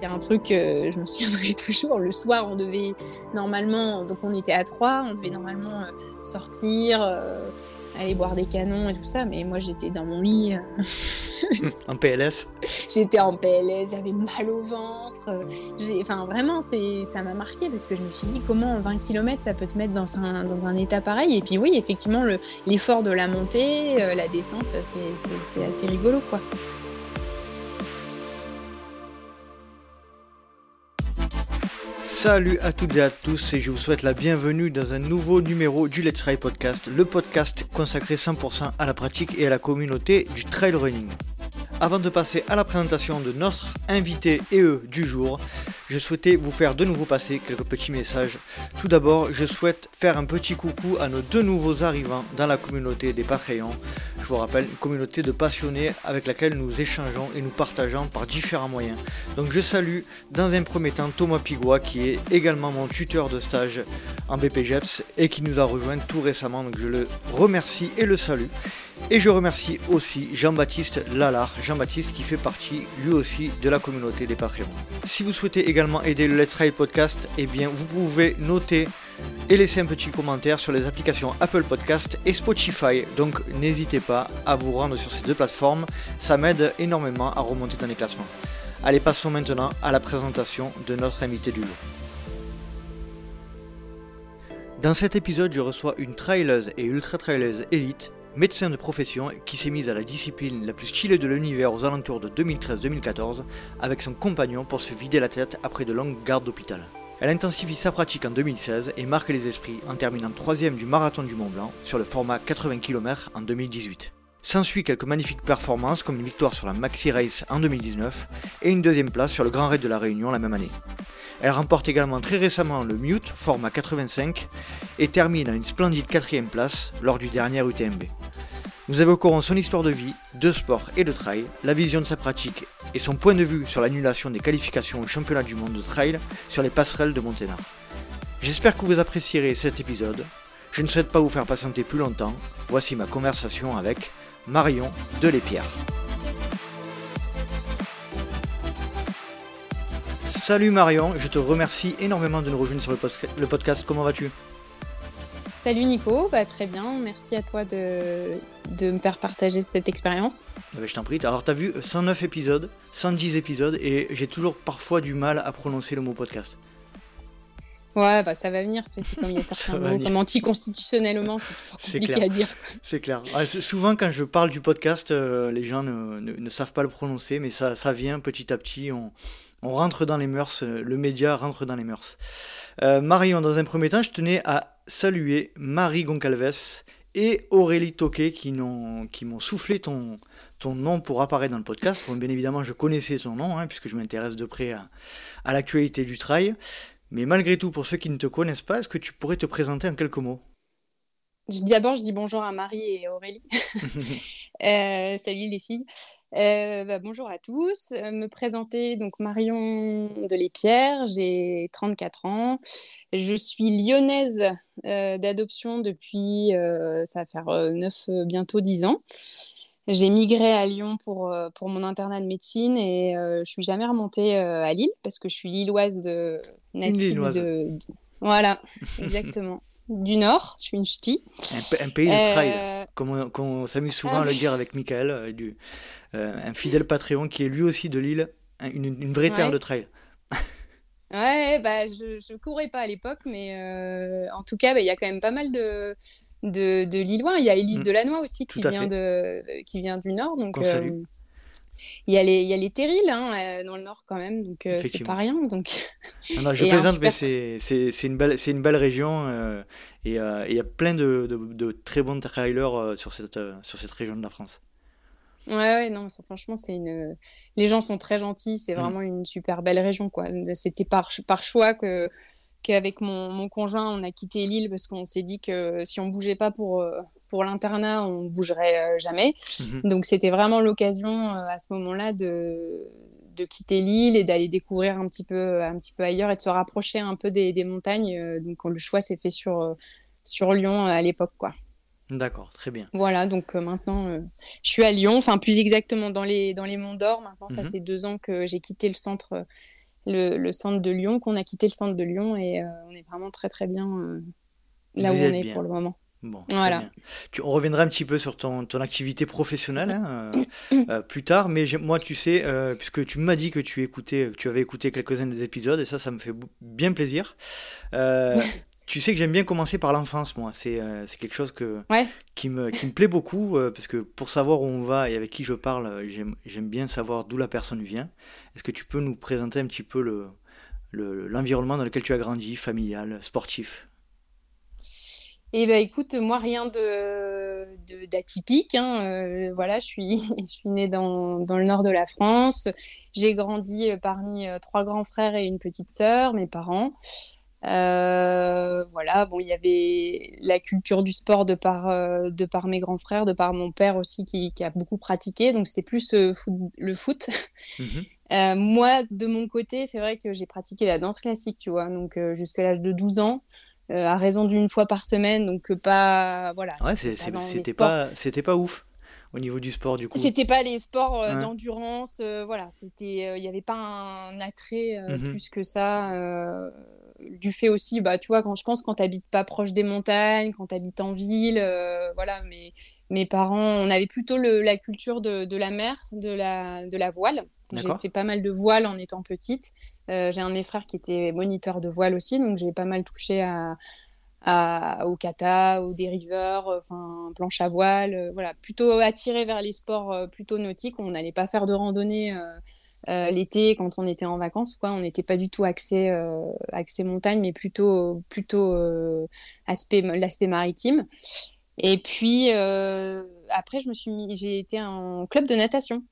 c'est un truc que je me souviendrai toujours. Le soir, on devait normalement, donc on était à trois, on devait normalement euh, sortir, euh, aller boire des canons et tout ça, mais moi j'étais dans mon lit. euh, En PLS j'étais en PLS, j'avais mal au ventre. Enfin vraiment, ça m'a marqué parce que je me suis dit comment en 20 km ça peut te mettre dans un, dans un état pareil? Et puis oui, effectivement, le, l'effort de la montée, euh, la descente, c'est assez rigolo quoi. Salut à toutes et à tous et je vous souhaite la bienvenue dans un nouveau numéro du Let's Ride Podcast, le podcast consacré 100% à la pratique et à la communauté du trail running. Avant de passer à la présentation de notre invité et eux du jour, je souhaitais vous faire de nouveau passer quelques petits messages. Tout d'abord, je souhaite faire un petit coucou à nos deux nouveaux arrivants dans la communauté des Patreons. Je vous rappelle, une communauté de passionnés avec laquelle nous échangeons et nous partageons par différents moyens. Donc je salue dans un premier temps Thomas Pigois qui est également mon tuteur de stage en BPGEPS et qui nous a rejoint tout récemment. Donc je le remercie et le salue. Et je remercie aussi Jean-Baptiste Lalard, Jean-Baptiste qui fait partie lui aussi de la communauté des Patreons. Si vous souhaitez également aider le Let's Ride Podcast, eh bien vous pouvez noter et laisser un petit commentaire sur les applications Apple Podcast et Spotify. Donc n'hésitez pas à vous rendre sur ces deux plateformes, ça m'aide énormément à remonter dans les classements. Allez, passons maintenant à la présentation de notre invité du jour. Dans cet épisode, je reçois une traileuse et ultra traileuse élite, médecin de profession qui s'est mise à la discipline la plus stylée de l'univers aux alentours de 2013-2014 avec son compagnon pour se vider la tête après de longues gardes d'hôpital. Elle intensifie sa pratique en 2016 et marque les esprits en terminant 3 du marathon du Mont Blanc sur le format 80 km en 2018. S'ensuit quelques magnifiques performances comme une victoire sur la Maxi Race en 2019 et une deuxième place sur le Grand Raid de la Réunion la même année. Elle remporte également très récemment le Mute format 85 et termine à une splendide quatrième place lors du dernier UTMB. Nous évoquerons son histoire de vie, de sport et de trail, la vision de sa pratique et son point de vue sur l'annulation des qualifications au championnat du monde de trail sur les passerelles de Monténard. J'espère que vous apprécierez cet épisode. Je ne souhaite pas vous faire patienter plus longtemps. Voici ma conversation avec Marion Delépierre. Salut Marion, je te remercie énormément de nous rejoindre sur le, podcast. Comment vas-tu? Salut Nico, bah, très bien, merci à toi de, de me faire partager cette expérience. Eh ben, Je t'en prie. Alors, tu as vu 109 épisodes, 110 épisodes, et j'ai toujours parfois du mal à prononcer le mot podcast. Ouais, bah ça va venir, c'est comme il y a Ça certains mots, venir. comme anticonstitutionnellement, c'est toujours compliqué clair. à dire. C'est clair. Ah, souvent, quand je parle du podcast, euh, les gens ne, ne- ne savent pas le prononcer, mais ça, ça vient petit à petit. On, on rentre dans les mœurs, euh, le média rentre dans les mœurs. Euh, Marion, dans un premier temps, je tenais à saluer Marie Goncalves et Aurélie Toquet qui, m'ont soufflé ton, ton nom pour apparaître dans le podcast. Bon, bien évidemment, je connaissais ton nom, hein, puisque je m'intéresse de près à, à l'actualité du trail. Mais malgré tout, pour ceux qui ne te connaissent pas, est-ce que tu pourrais te présenter en quelques mots? D'abord, je dis bonjour à Marie et Aurélie. Euh, salut les filles. Euh, bah, bonjour à tous. Euh, me présenter, donc Marion Delépierre, j'ai 34 ans. Je suis lyonnaise euh, d'adoption depuis, ça va faire 9, bientôt 10 ans. J'ai migré à Lyon pour, euh, pour mon internat de médecine et euh, je suis jamais remontée euh, à Lille parce que je suis lilloise de native Lilloise. de, de- Voilà, exactement. du Nord, je suis une ch'ti. un, un pays de trail Euh, comme on, s'amuse souvent Ah à le dire avec Michael, du, un fidèle Patreon qui est lui aussi de Lille, un- une, une vraie terre Ouais. de trail. Ouais, bah, je, je courais pas à l'époque, mais euh, en tout cas, bah, il y a quand même pas mal de, de, de Lillois. Il y a Élise Mm. Delannoy aussi qui vient, de, qui vient du Nord. Donc, euh, il y a les, il y a les terrils hein, euh, dans le Nord quand même, donc euh, c'est pas rien. Donc, Non, non, je plaisante, mais super- c'est une, belle- une belle région et il y a plein de, de- de très bons trailers sur, cette, sur cette région de la France. Ouais, ouais, non, ça, franchement, c'est une. Les gens sont très gentils, c'est Mm. vraiment une super belle région, quoi. C'était par, par choix que qu'avec mon, mon conjoint, on a quitté l'île parce qu'on s'est dit que si on bougeait pas pour, euh, pour l'internat, on bougerait euh, jamais. Mhm. Donc c'était vraiment l'occasion euh, à ce moment-là de, de quitter l'île et d'aller découvrir un petit peu, un petit peu ailleurs et de se rapprocher un peu des, des montagnes. Donc le choix s'est fait sur, sur Lyon à l'époque, quoi. D'accord, très bien. Voilà, donc euh, maintenant euh, je suis à Lyon, enfin plus exactement dans les, dans les Monts d'Or. Maintenant ça Mhm. fait deux ans que j'ai quitté le centre euh, le, centre de Lyon, qu'on a quitté le centre de Lyon et on est vraiment très très bien là où on est pour le moment. Bon, voilà. Tu, on reviendra un petit peu sur ton, ton activité professionnelle hein, plus tard, mais moi, tu sais, puisque tu m'as dit que tu écoutais, que tu avais écouté quelques-uns des épisodes, et ça, ça me fait bien plaisir. Tu sais que j'aime bien commencer par l'enfance, moi. C'est euh, quelque chose que, qui, me, qui me plaît beaucoup, euh, parce que pour savoir où on va et avec qui je parle, euh, j'aime bien savoir d'où la personne vient. Est-ce que tu peux nous présenter un petit peu l'environnement le, dans lequel tu as grandi, familial, sportif? Eh ben écoute, moi rien de d'atypique. Hein. voilà, je suis je suis née dans, dans, le nord de la France. J'ai grandi parmi trois grands frères et une petite sœur, mes parents. Euh, voilà, bon, il y avait la culture du sport de par, euh, de par mes grands frères, de par mon père aussi qui, qui a beaucoup pratiqué, donc c'était plus euh, le foot. Mhm. moi, de mon côté, c'est vrai que j'ai pratiqué la danse classique, tu vois, donc jusqu'à l'âge de 12 ans. à raison d'une fois par semaine, donc pas voilà. Ouais, c'était pas, c'était pas ouf au niveau du sport du coup C'était pas les sports euh, d'endurance, euh, voilà, c'était, euh, il n'y avait pas un attrait mmh plus que ça. du fait aussi, bah, tu vois, quand je pense quand tu habites pas proche des montagnes, quand tu habites en ville, voilà, mais mes parents, on avait plutôt le, la culture de, de, la mer, de la, de la voile. J'ai fait pas mal de voile en étant petite. j'ai un de mes frères qui était moniteur de voile aussi, donc j'ai pas mal touché à, au kata, au dériveur, euh, enfin planche à voile, euh, voilà, plutôt attiré vers les sports euh, plutôt nautiques. On n'allait pas faire de randonnée l'été quand on était en vacances, quoi. On n'était pas du tout axé, axé montagne, mais plutôt plutôt aspect l'aspect maritime. Et puis après, je me suis mis, j'ai été en club de natation.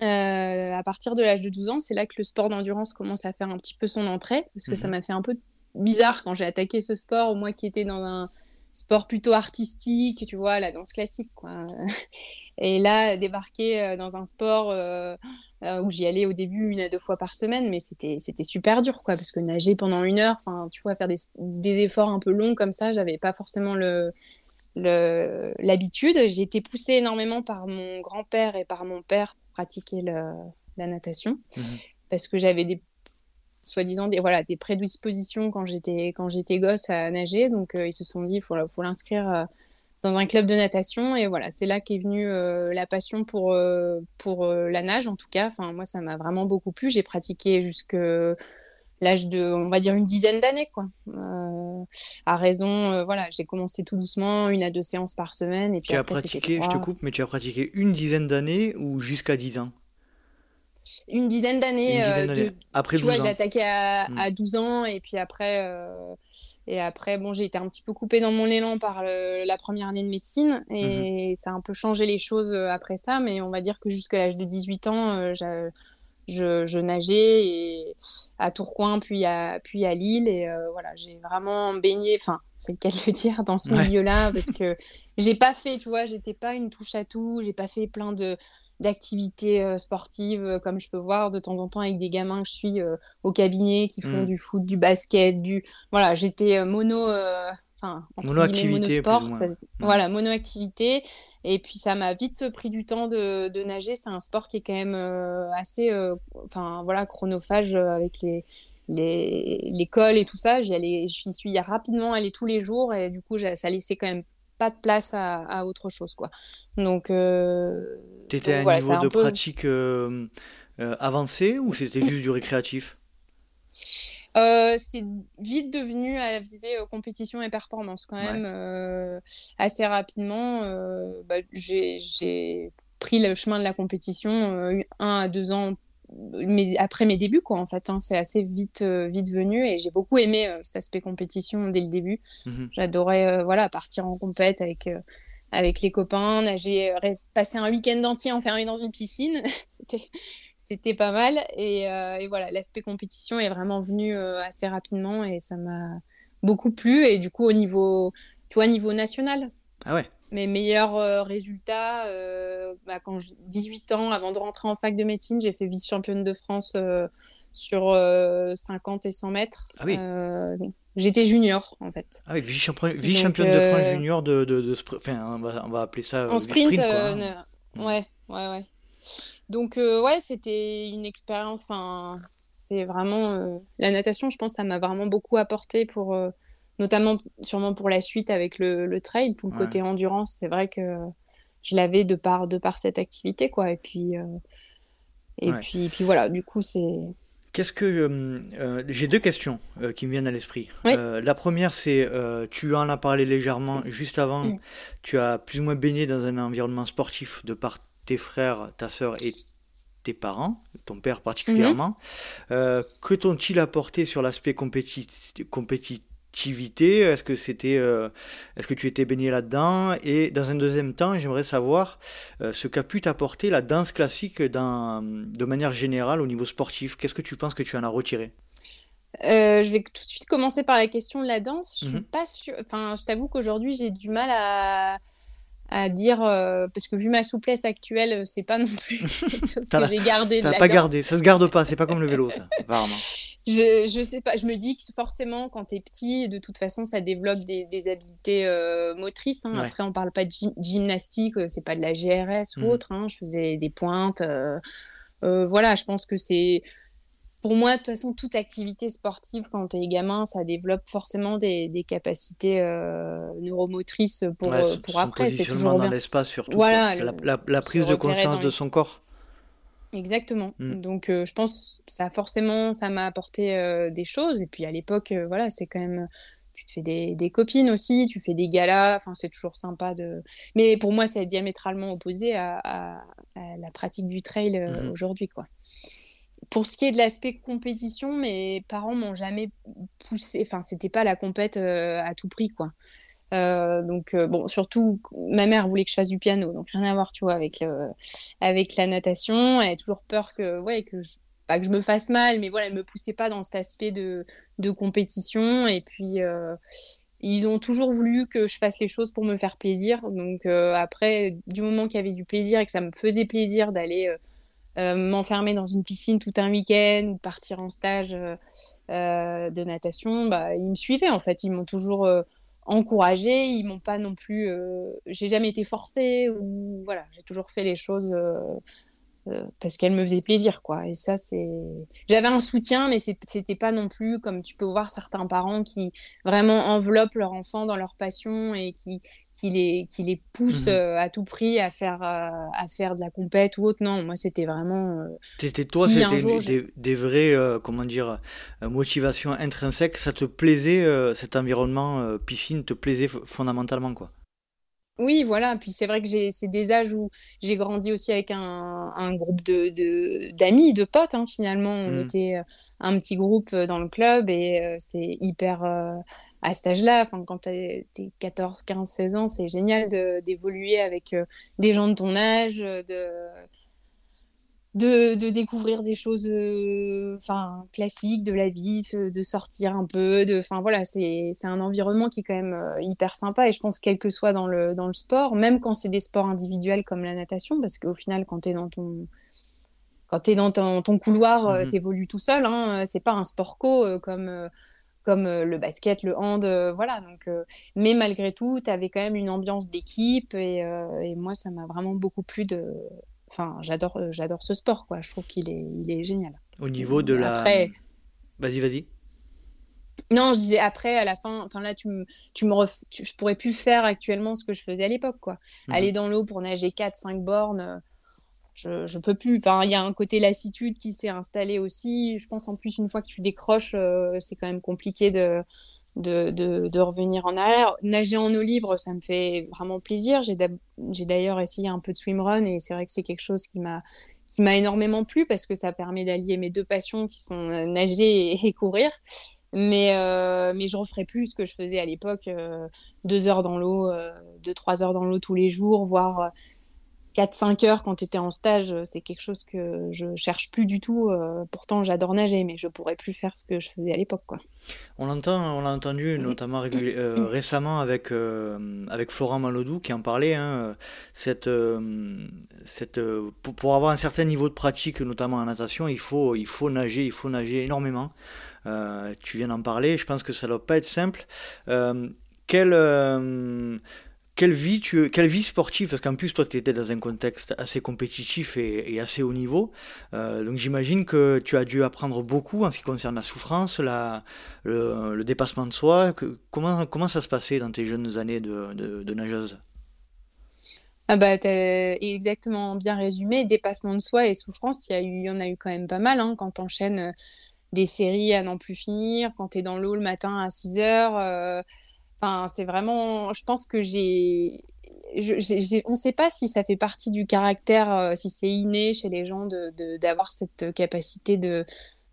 à partir de l'âge de 12 ans, c'est là que le sport d'endurance commence à faire un petit peu son entrée, parce que ça mmh m'a fait un peu bizarre quand j'ai attaqué ce sport, moi qui étais dans un sport plutôt artistique, tu vois, la danse classique, quoi. Et là, débarquer euh, dans un sport euh, euh, où j'y allais au début une à deux fois par semaine, mais c'était super dur, quoi, parce que nager pendant une heure, enfin, tu vois, faire des, des, efforts un peu longs comme ça, j'avais pas forcément le l'habitude. J'ai été poussée énormément par mon grand-père et par mon père pour pratiquer la natation, mmh parce que j'avais des soi-disant des, voilà, des prédispositions quand j'étais, quand j'étais gosse à nager. Donc, euh, ils se sont dit, il faut, faut l'inscrire euh, dans un club de natation. Et voilà, c'est là qu'est venue euh, la passion pour, pour la nage, en tout cas. Enfin, moi, ça m'a vraiment beaucoup plu. J'ai pratiqué jusque l'âge de, on va dire, une dizaine d'années, quoi. à raison, voilà, j'ai commencé tout doucement, une à deux séances par semaine. Et puis tu as pratiqué, je te coupe, mais tu as pratiqué une dizaine d'années ou jusqu'à dix ans? Une dizaine d'années. Euh, après tu vois, j'ai attaqué à, 12 hmm. ans et puis après, euh, et après bon, j'ai été un petit peu coupée dans mon élan par la première année de médecine et mhm. ça a un peu changé les choses euh, après ça, mais on va dire que jusqu'à l'âge de 18 ans, je, nageais et à Tourcoing puis à, puis à Lille et voilà, j'ai vraiment baigné, enfin, c'est le cas de le dire, dans ce milieu-là parce que j'ai pas fait, tu vois, j'étais pas une touche à tout, j'ai pas fait plein de d'activités euh, sportives, euh, comme je peux voir de temps en temps avec des gamins que je suis euh, au cabinet qui font mmh. du foot, du basket, du voilà, j'étais mono enfin monoactivité monosport, ça, mmh. voilà, monoactivité et puis ça m'a vite pris du temps de, de nager, c'est un sport qui est quand même assez enfin voilà, chronophage avec les l'école et tout ça, j'y allais j'y suis rapidement allée tous les jours et du coup ça laissait quand même pas de place à, autre chose quoi. Donc euh, tu étais à un niveau de pratique euh, euh, avancé ou c'était juste du récréatif? C'est vite devenu à viser compétition et performance quand même assez rapidement. Bah, j'ai pris le chemin de la compétition un à deux ans mais après mes débuts quoi en fait hein, c'est assez vite euh, vite venu et j'ai beaucoup aimé euh, cet aspect compétition dès le début. Mhm. j'adorais euh, voilà partir en compète avec avec les copains nager passer un week-end entier enfermé dans une piscine. C'était c'était pas mal et, et voilà l'aspect compétition est vraiment venu assez rapidement et ça m'a beaucoup plu et du coup au niveau tu vois niveau national. Ah ouais mes meilleurs euh, résultats, euh, bah, quand j'ai 18 ans, avant de rentrer en fac de médecine, j'ai fait vice-championne de France euh, sur 50 et 100 mètres. Ah oui. J'étais junior en fait. Ah oui, vice-championne de France junior de, de, de enfin, on va, on va, appeler ça en sprint. sprint quoi, hein. Ouais, ouais, ouais. Donc ouais, c'était une expérience. Enfin, c'est vraiment la natation. Je pense ça m'a vraiment beaucoup apporté pour, notamment sûrement pour la suite avec le, trail, tout le côté endurance. C'est vrai que je l'avais de par de par cette activité, quoi. Et puis et puis, puis voilà. Du coup, c'est Qu'est-ce que euh, euh, j'ai deux questions euh, qui me viennent à l'esprit. la première, c'est tu en as parlé légèrement juste avant. Tu as plus ou moins baigné dans un environnement sportif de par tes frères, ta sœur et tes parents, ton père particulièrement. Que t'ont-ils apporté sur l'aspect compétitif est-ce que c'était, euh, est-ce que tu étais baigné là-dedans? Et dans un deuxième temps, j'aimerais savoir euh, ce qu'a pu t'apporter la danse classique dans, de manière générale au niveau sportif. Qu'est-ce que tu penses que tu en as retiré? Euh, je vais tout de suite commencer par la question de la danse. Je suis mhm. pas sûre. Enfin, je t'avoue qu'aujourd'hui j'ai du mal à, à dire parce que vu ma souplesse actuelle, c'est pas non plus quelque chose que j'ai gardé. T'as pas gardé, ça se garde pas. C'est pas comme le vélo, ça. Apparemment je, je sais pas, je me dis que forcément, quand tu es petit, de toute façon, ça développe des, des habiletés euh, motrices. Hein. Après, on parle pas de gymnastique, euh, c'est pas de la GRS ou mmh. autre. Hein. Je faisais des pointes. Euh, voilà, je pense que c'est. Pour moi, de toute façon, toute activité sportive, quand tu es gamin, ça développe forcément des, des capacités neuromotrices pour, pour après. C'est toujours dans l'espace, surtout. Voilà, la, la, prise de conscience de son corps. Exactement. Mm. Donc, euh, je pense ça forcément, ça m'a apporté euh, des choses. Et puis à l'époque, euh, voilà, c'est quand même, tu te fais des, des, copines aussi, tu fais des galas. Enfin, c'est toujours sympa de. Mais pour moi, c'est diamétralement opposé à, à, la pratique du trail mm-hmm. aujourd'hui, quoi. Pour ce qui est de l'aspect compétition, mes parents m'ont jamais poussé. Enfin, c'était pas la compète à tout prix, quoi. Euh, donc, euh, bon, surtout, ma mère voulait que je fasse du piano, donc rien à voir, tu vois, avec, avec la natation. Elle a toujours peur que, ouais, que je, pas que je me fasse mal, mais voilà, elle me poussait pas dans cet aspect de, de compétition. Et puis, euh, ils ont toujours voulu que je fasse les choses pour me faire plaisir. Donc, après, du moment qu'il y avait du plaisir et que ça me faisait plaisir d'aller. m'enfermer dans une piscine tout un week-end ou partir en stage de natation, bah, ils me suivaient en fait. Ils m'ont toujours encouragé Ils m'ont pas non plus. Euh, j'ai jamais été forcée ou voilà, j'ai toujours fait les choses euh, euh, parce qu'elles me faisaient plaisir, quoi. Et ça, c'est. J'avais un soutien, mais c'était pas non plus comme tu peux voir certains parents qui vraiment enveloppent leur enfant dans leur passion et qui qui les, qui les pousse mmh euh, à tout prix à faire, euh, à faire de la compète ou autre. Non, moi, c'était vraiment. Euh, c'était toi, c'était des, des, vraies, comment dire, motivations intrinsèques. Ça te plaisait, cet environnement piscine te plaisait fondamentalement, quoi? Oui, voilà. Puis c'est vrai que c'est des âges où j'ai grandi aussi avec un, un groupe de d'amis, de, potes. Hein, finalement, on mmh. était un petit groupe dans le club et c'est hyper à cet âge-là, quand tu as 14, 15, 16 ans, c'est génial d'évoluer avec euh, des gens de ton âge, de, de, découvrir des choses euh, enfin classiques de la vie, de sortir un peu. De, voilà, c'est un environnement qui est quand même euh, hyper sympa. Et je pense, quel que soit dans le, dans le sport, même quand c'est des sports individuels comme la natation, parce qu'au final, quand tu es dans ton quand es dans ton, couloir, mmh tu évolues tout seul. Hein, c'est pas un sport co comme, comme euh, le basket, le hand, euh, voilà. Donc, euh, mais malgré tout, tu avais quand même une ambiance d'équipe et, et, moi, ça m'a vraiment beaucoup plu de. Enfin, j'adore, j'adore ce sport, quoi. Je trouve qu'il est, il est génial. Au niveau de la. Après... Vas-y, vas-y. Non, je disais après, à la fin, enfin là, tu me, tu me je pourrais plus faire actuellement ce que je faisais à l'époque, quoi. Mhm. Aller dans l'eau pour nager 4-5 bornes, je, je peux plus. il y a un côté lassitude qui s'est installé aussi. Je pense en plus, une fois que tu décroches, euh, c'est quand même compliqué de, de, de, revenir en arrière. Nager en eau libre, ça me fait vraiment plaisir. J'ai d'ailleurs essayé un peu de swimrun et c'est vrai que c'est quelque chose qui m'a énormément plu parce que ça permet d'allier mes deux passions qui sont euh, nager et, courir. Mais, euh, mais je referai plus ce que je faisais à l'époque, deux heures dans l'eau, deux, trois heures dans l'eau tous les jours, voire 4-5 heures quand tu étais en stage, euh, c'est quelque chose que je cherche plus du tout. Euh, pourtant, j'adore nager, mais je pourrais plus faire ce que je faisais à l'époque. Quoi. On l'entend, on l'a entendu notamment euh, récemment avec, avec Florent Malodou qui en parlait. Hein, cette, cette, pour, pour, avoir un certain niveau de pratique, notamment en natation, il faut, il faut nager, il faut nager énormément. tu viens d'en parler, je pense que ça ne doit pas être simple. quel quelle vie, tu, quelle vie sportive, parce qu'en plus toi tu étais dans un contexte assez compétitif et, assez haut niveau, euh, donc j'imagine que tu as dû apprendre beaucoup en ce qui concerne la souffrance, le, dépassement de soi. Comment, comment ça se passait dans tes jeunes années de, nageuse? Ah bah, exactement bien résumé, dépassement de soi et souffrance, il y, en a eu quand même pas mal hein, quand tu enchaînes euh, des séries à n'en plus finir, quand tu es dans l'eau le matin à 6 heures. Euh, enfin, c'est vraiment. Je pense que j'ai. on ne sait pas si ça fait partie du caractère, euh, si c'est inné chez les gens d'avoir de, cette capacité de,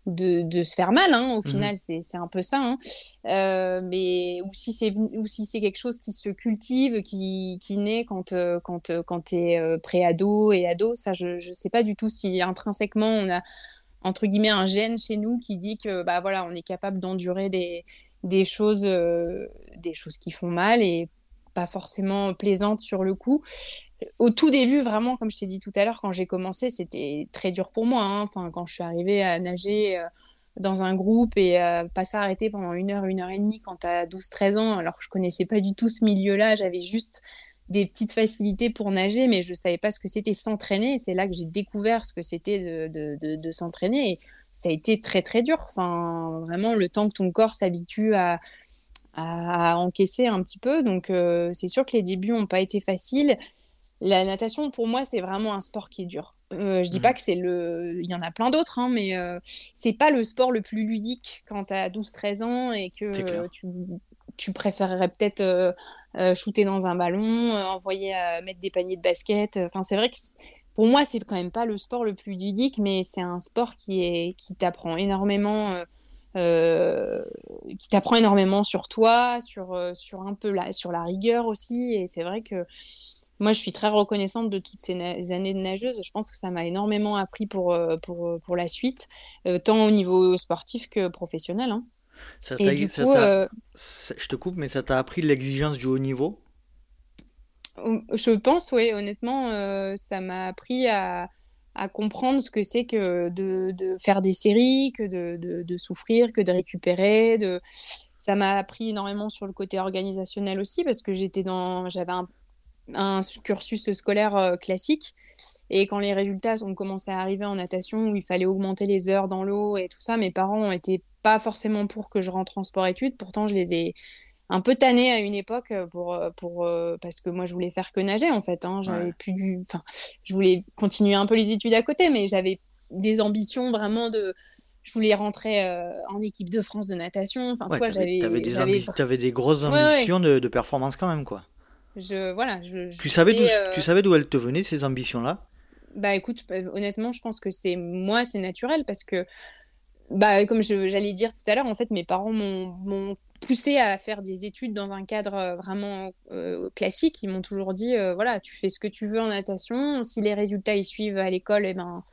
de, se faire mal. Hein, au mmh final, c'est un peu ça. Hein. Euh, mais ou si c'est ou si c'est quelque chose qui se cultive, qui, qui naît quand quand quand tu es pré-ado et ado, ça je ne sais pas du tout si intrinsèquement on a entre guillemets un gène chez nous qui dit que bah voilà on est capable d'endurer des, des choses euh, des choses qui font mal et pas forcément plaisantes sur le coup au tout début vraiment comme je t'ai dit tout à l'heure quand j'ai commencé c'était très dur pour moi hein. enfin quand je suis arrivée à nager euh, dans un groupe et euh, pas s'arrêter pendant une heure une heure et demie quand tu as 12 13 ans alors que je connaissais pas du tout ce milieu là j'avais juste des petites facilités pour nager, mais je savais pas ce que c'était s'entraîner. C'est là que j'ai découvert ce que c'était de, s'entraîner. Ça a été très très dur. Enfin, vraiment, le temps que ton corps s'habitue à, à, encaisser un petit peu. Donc, euh, c'est sûr que les débuts n'ont pas été faciles. La natation, pour moi, c'est vraiment un sport qui est dur. Euh, je dis mmh. pas que c'est le. Il y en a plein d'autres, hein, mais euh, c'est pas le sport le plus ludique quand tu as 12-13 ans et que tu tu préférerais peut-être euh, euh, shooter dans un ballon, envoyer mettre des paniers de basket. Enfin, c'est vrai que pour moi, c'est quand même pas le sport le plus ludique, mais c'est un sport qui est qui t'apprend énormément. qui t'apprend énormément sur toi, sur, sur un peu la, sur la rigueur aussi. Et c'est vrai que moi, je suis très reconnaissante de toutes ces années de nageuse. Je pense que ça m'a énormément appris pour, pour, pour la suite, tant au niveau sportif que professionnel. Hein. Ça et du coup, euh, je te coupe, mais ça t'a appris l'exigence du haut niveau? Je pense, oui, honnêtement, euh, ça m'a appris à, comprendre ce que c'est que de, faire des séries, que de, souffrir, que de récupérer. Ça m'a appris énormément sur le côté organisationnel aussi, parce que j'étais dans, j'avais un, un, cursus scolaire euh, classique. Et quand les résultats ont commencé à arriver en natation, où il fallait augmenter les heures dans l'eau et tout ça, mes parents été pas forcément pour que je rentre en sport-études. Pourtant, je les ai un peu tannés à une époque euh, pour, euh, pour, euh, parce que moi, je voulais faire que nager, en fait. Hein. J'avais plus du... Enfin, je voulais continuer un peu les études à côté, mais j'avais des ambitions vraiment de... Je voulais rentrer en équipe de France de natation. Enfin, ouais, tu avais, des, des grosses ambitions de, de, performance quand même, quoi. Je, voilà, je, tu, savais tu savais d'où elles te venaient, ces ambitions-là? Bah écoute, honnêtement, je pense que c'est moi, c'est naturel parce que bah, comme j'allais dire tout à l'heure, en fait, mes parents m'ont poussé à faire des études dans un cadre euh, vraiment euh, classique. Ils m'ont toujours dit, euh, voilà, tu fais ce que tu veux en natation. Si les résultats y suivent à l'école, eh ben,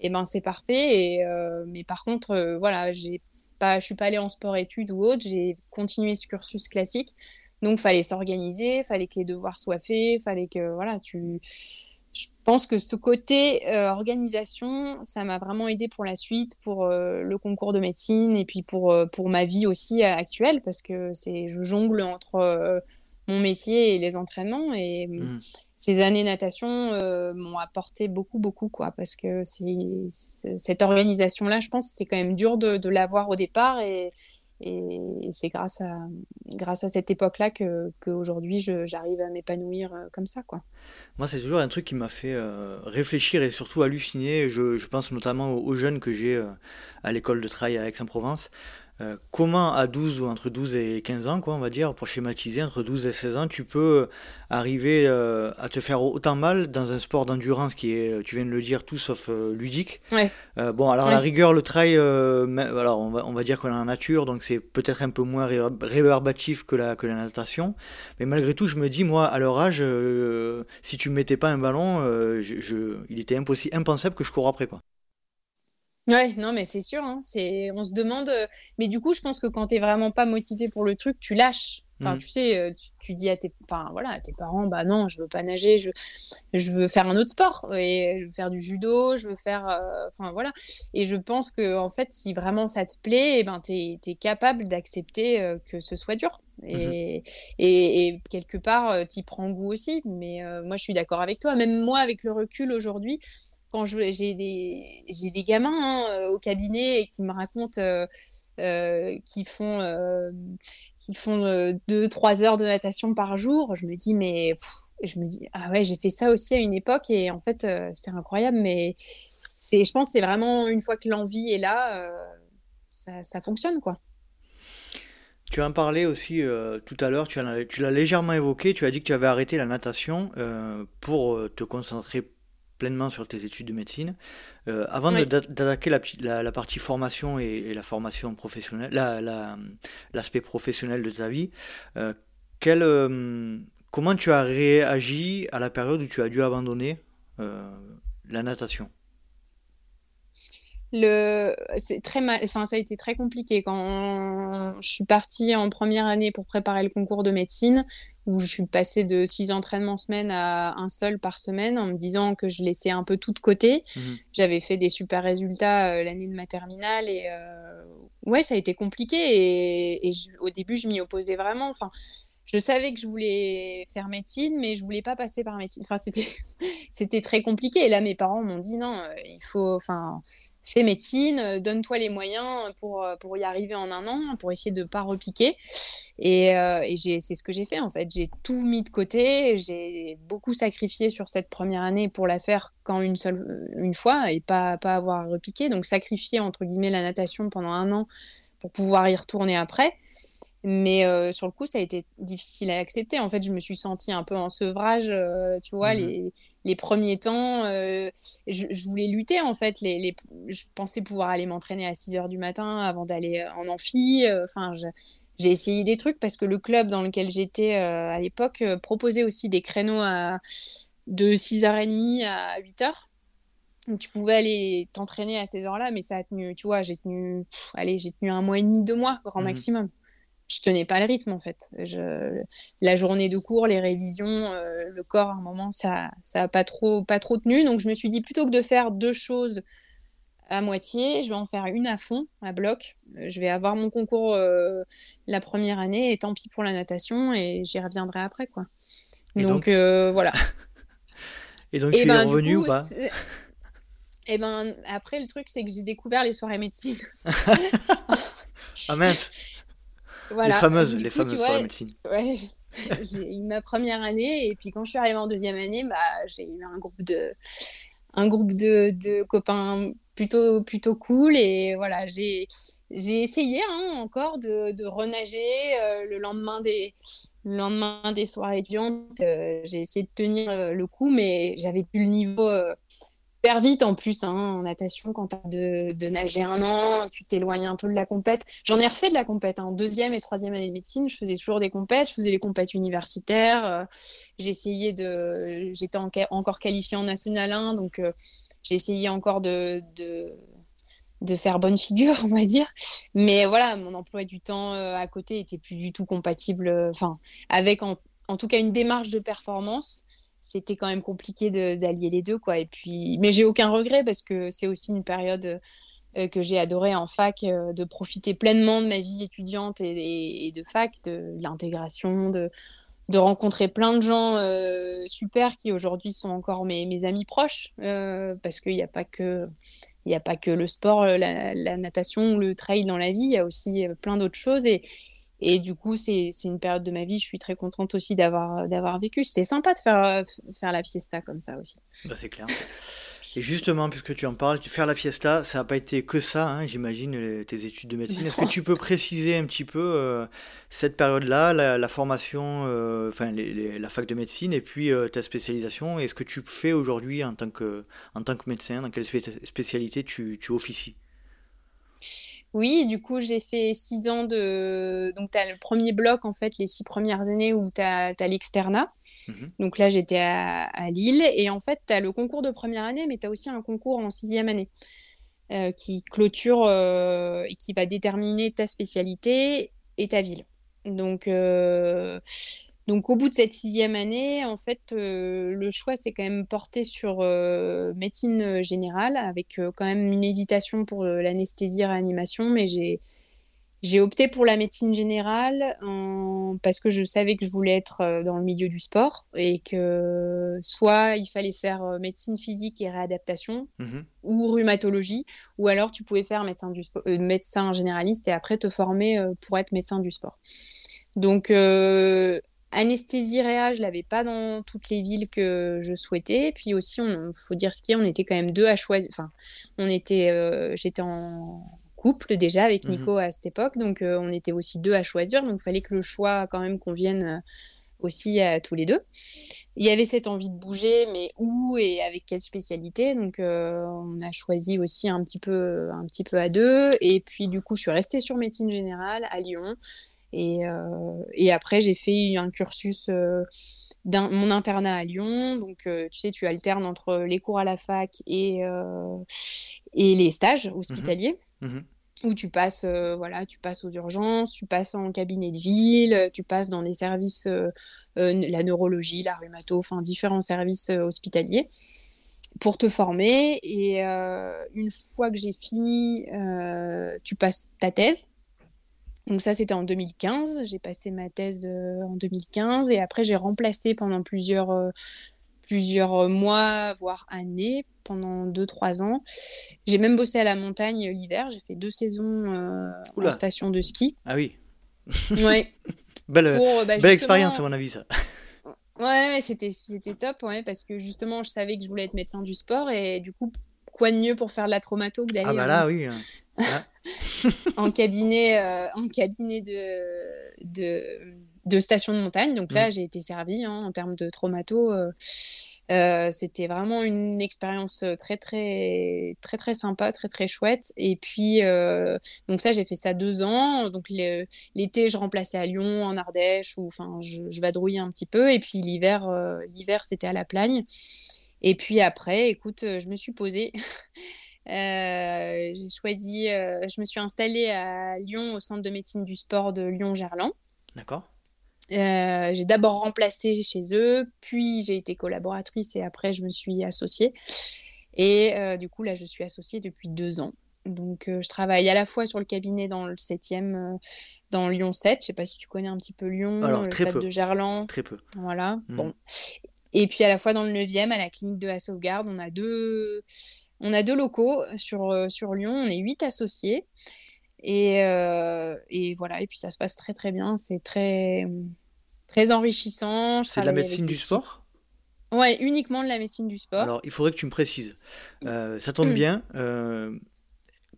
eh ben c'est parfait. Et, mais par contre, voilà, j'ai pas, suis pas allée en sport-études ou autre. J'ai continué ce cursus classique. Donc, fallait s'organiser, fallait que les devoirs soient faits, fallait que, voilà, tu je pense que ce côté euh, organisation, ça m'a vraiment aidé pour la suite, pour euh, le concours de médecine et puis pour, euh, pour ma vie aussi actuelle, parce que c'est je jongle entre mon métier et les entraînements. Et mmh. ces années natation m'ont apporté beaucoup, beaucoup, quoi, parce que c'est, cette organisation-là, je pense, c'est quand même dur de, de l'avoir au départ. Et, et c'est grâce à, grâce à cette époque-là que j'arrive à m'épanouir euh, comme ça. Quoi. Moi, c'est toujours un truc qui m'a fait euh, réfléchir et surtout halluciner. Je, je pense notamment aux, jeunes que j'ai euh, à l'école de travail à Aix-en-Provence. Euh, comment à 12 ou entre 12 et 15 ans, quoi, on va dire, pour schématiser, entre 12 et 16 ans, tu peux arriver euh, à te faire autant mal dans un sport d'endurance qui est, tu viens de le dire, tout sauf euh, ludique. bon, alors la rigueur, le trail, alors on va, on va dire qu'on est en nature, donc c'est peut-être un peu moins rébarbatif que la, que la natation. Mais malgré tout, je me dis, moi, à leur âge, si tu ne mettais pas un ballon, je, il était impossible, impensable que je cours après. Quoi. Ouais, non, mais c'est sûr. Hein, c'est, on se demande. Euh, mais du coup, je pense que quand t'es vraiment pas motivé pour le truc, tu lâches. Enfin, mmh. tu sais, tu, dis à tes, enfin, voilà, à tes parents, bah non, je veux pas nager, je, je veux faire un autre sport, et je veux faire du judo, je veux faire, enfin voilà. Et je pense que en fait, si vraiment ça te plaît, eh ben, tu es, capable d'accepter que ce soit dur. Mmh et, et, quelque part, tu y prends goût aussi. Mais moi, je suis d'accord avec toi. Même moi, avec le recul aujourd'hui, j'ai des, des gamins hein, au cabinet et qui me racontent euh, qui font, euh, qui font 2-3 euh, heures de natation par jour, je me dis, mais je me dis, ah ouais, j'ai fait ça aussi à une époque et en fait, c'est incroyable, mais c'est, je pense c'est vraiment une fois que l'envie est là, ça, ça, fonctionne quoi. Tu en parlais aussi tout à l'heure, tu l'as légèrement évoqué, tu as dit que tu avais arrêté la natation pour te concentrer pleinement sur tes études de médecine. Euh, avant d'attaquer la, la, partie formation et, la formation professionnelle, l'aspect professionnel de ta vie, euh, quel, euh, comment tu as réagi à la période où tu as dû abandonner la natation? Le c'est très mal enfin, ça a été très compliqué. Quand je suis partie en première année pour préparer le concours de médecine où je suis passée de six entraînements semaine à un seul par semaine en me disant que je laissais un peu tout de côté. Mmh J'avais fait des super résultats euh, l'année de ma terminale et euh, ouais, ça a été compliqué et, au début, je m'y opposais vraiment. Enfin, je savais que je voulais faire médecine, mais je voulais pas passer par médecine. Enfin, c'était c'était très compliqué. Et là, mes parents m'ont dit non, euh, il faut, enfin, fais médecine, euh, donne-toi les moyens pour, euh, pour y arriver en un an, pour essayer de ne pas repiquer. Et, euh, et c'est ce que j'ai fait en fait. J'ai tout mis de côté, j'ai beaucoup sacrifié sur cette première année pour la faire qu'en une seule une fois et pas, pas avoir repiqué. Donc sacrifier entre guillemets la natation pendant un an pour pouvoir y retourner après. Mais sur le coup, ça a été difficile à accepter. En fait, je me suis sentie un peu en sevrage, tu vois, mmh les, les premiers temps, euh, je, voulais lutter en fait. Les, je pensais pouvoir aller m'entraîner à 6 heures du matin avant d'aller euh, en amphi. Euh, enfin, j'ai essayé des trucs parce que le club dans lequel j'étais à l'époque proposait aussi des créneaux à, de 6h30 à 8h. Donc tu pouvais aller t'entraîner à ces heures-là, mais ça a tenu, tu vois, j'ai tenu, allez, j'ai tenu un mois et demi, deux mois, grand mmh maximum je tenais pas le rythme en fait. Je, la journée de cours, les révisions, euh, le corps à un moment ça ça a pas trop pas trop tenu. Donc je me suis dit plutôt que de faire deux choses à moitié, je vais en faire une à fond, à bloc. Euh, je vais avoir mon concours euh, la première année et tant pis pour la natation et j'y reviendrai après quoi. donc, voilà. et donc tu es ben, revenu ou pas? Et ben après le truc c'est que j'ai découvert les soirées médecine. ah mince. Les fameuses, les fameuses vois, médecine. Ouais, j'ai eu ma première année et puis quand je suis arrivée en deuxième année, bah, j'ai eu un groupe de, un groupe de, de copains plutôt, plutôt cool et voilà, j'ai, j'ai essayé hein, encore de, de renager euh, le lendemain des, le lendemain des soirées étudiantes. Euh, j'ai essayé de tenir euh, le coup, mais j'avais plus le niveau vite en plus hein, en natation quand tu as de, nager un an, tu t'éloignes un peu de la compète. J'en ai refait de la compète en hein. deuxième et troisième année de médecine, je faisais toujours des compètes, je faisais les compètes universitaires, euh, j'essayais de j'étais encore qualifiée en national 1 donc euh, j'ai essayé encore de, de, faire bonne figure, on va dire. Mais voilà, mon emploi du temps euh, à côté était plus du tout compatible enfin avec en, en tout cas une démarche de performance c'était quand même compliqué d'allier les deux quoi et puis mais j'ai aucun regret parce que c'est aussi une période euh, que j'ai adoré en fac euh, de profiter pleinement de ma vie étudiante et, de fac de, l'intégration de de rencontrer plein de gens euh, super qui aujourd'hui sont encore mes, amis proches parce qu'il n'y a pas que il a pas que le sport, la, la, natation ou le trail dans la vie, il y a aussi plein d'autres choses. Et, et du coup, c'est une période de ma vie, je suis très contente aussi d'avoir vécu. C'était sympa de faire, la fiesta comme ça aussi. Bah, c'est clair. Et justement, puisque tu en parles, faire la fiesta, ça n'a pas été que ça, hein, j'imagine, tes études de médecine. Est-ce que tu peux préciser un petit peu euh, cette période-là, la, formation, euh, enfin la fac de médecine et puis euh, ta spécialisation? Et ce que tu fais aujourd'hui en, tant que, en tant que médecin Dans quelle spécialité tu, tu officies? Oui, du coup, j'ai fait six ans de. Donc, tu as le premier bloc, en fait, les six premières années où tu as, l'externat. Mhm. Donc là, j'étais à, Lille. Et en fait, tu as le concours de première année, mais tu as aussi un concours en sixième année euh, qui clôture euh, et qui va déterminer ta spécialité et ta ville. Donc, donc au bout de cette sixième année, en fait, le choix s'est quand même porté sur médecine générale, avec quand même une hésitation pour l'anesthésie réanimation, mais j'ai j'ai opté pour la médecine générale parce que je savais que je voulais être euh, dans le milieu du sport et que soit il fallait faire euh, médecine physique et réadaptation mmh ou rhumatologie, ou alors tu pouvais faire médecin, du euh, médecin généraliste et après te former pour être médecin du sport. Donc anesthésie réa, je l'avais pas dans toutes les villes que je souhaitais. Puis aussi, il faut dire ce qui est, on était quand même deux à choisir. Enfin, on était, j'étais en couple déjà avec mmh Nico à cette époque, donc euh, on était aussi deux à choisir, donc il fallait que le choix quand même convienne euh, aussi à tous les deux. Il y avait cette envie de bouger, mais où et avec quelle spécialité Donc euh, on a choisi aussi un petit peu, un petit peu à deux. Et puis du coup, je suis restée sur médecine générale à Lyon. Et, et après, j'ai fait un cursus d'un mon internat à Lyon. Donc tu sais, tu alternes entre les cours à la fac et, et les stages hospitaliers. Mmh où tu passes, euh, voilà, tu passes aux urgences, tu passes en cabinet de ville, tu passes dans les services, euh, euh, la neurologie, la rhumato, enfin différents services hospitaliers pour te former. Et une fois que j'ai fini, tu passes ta thèse. Donc ça, c'était en 2015. J'ai passé ma thèse en 2015 et après, j'ai remplacé pendant plusieurs plusieurs mois, voire années, pendant 2-3 ans. J'ai même bossé à la montagne l'hiver. J'ai fait deux saisons euh, en station de ski. Ah oui. Ouais. belle bah, belle expérience à mon avis ça. Ouais, c'était c'était top, ouais, parce que justement, je savais que je voulais être médecin du sport et du coup, quoi de mieux pour faire de la traumato que d'aller ah bah là, oui. Hein. en cabinet, euh, en cabinet de, de, de, station de montagne. Donc là, mm. j'ai été servie hein, en termes de traumato. Euh, euh, c'était vraiment une expérience très très très très sympa, très très chouette. Et puis euh, donc ça j'ai fait ça deux ans. Donc l'été je remplaçais à Lyon, en Ardèche, ou enfin je, je, vadrouillais un petit peu. Et puis l'hiver euh, l'hiver c'était à la Plagne. Et puis après, écoute, je me suis posée. j'ai choisi, je me suis installée à Lyon au centre de médecine du sport de Lyon-Gerland. D'accord. Euh, j'ai d'abord remplacé chez eux, puis j'ai été collaboratrice et après je me suis associée. Et euh, du coup, là, je suis associée depuis deux ans. Donc, euh, je travaille à la fois sur le cabinet dans le 7e, dans Lyon 7. Je sais pas si tu connais un petit peu Lyon, le stade de Gerland. Très peu. Voilà. Mmh. Bon. Et puis à la fois dans le 9e, à la clinique de la sauvegarde, on a deux, on a deux locaux sur, sur Lyon. On est huit associés. Et, euh, et, voilà, et puis ça se passe très très bien, c'est très, très enrichissant. C'est de la médecine du sport? Ouais, uniquement de la médecine du sport. Alors, il faudrait que tu me précises. Euh, ça tombe mm. bien. Euh,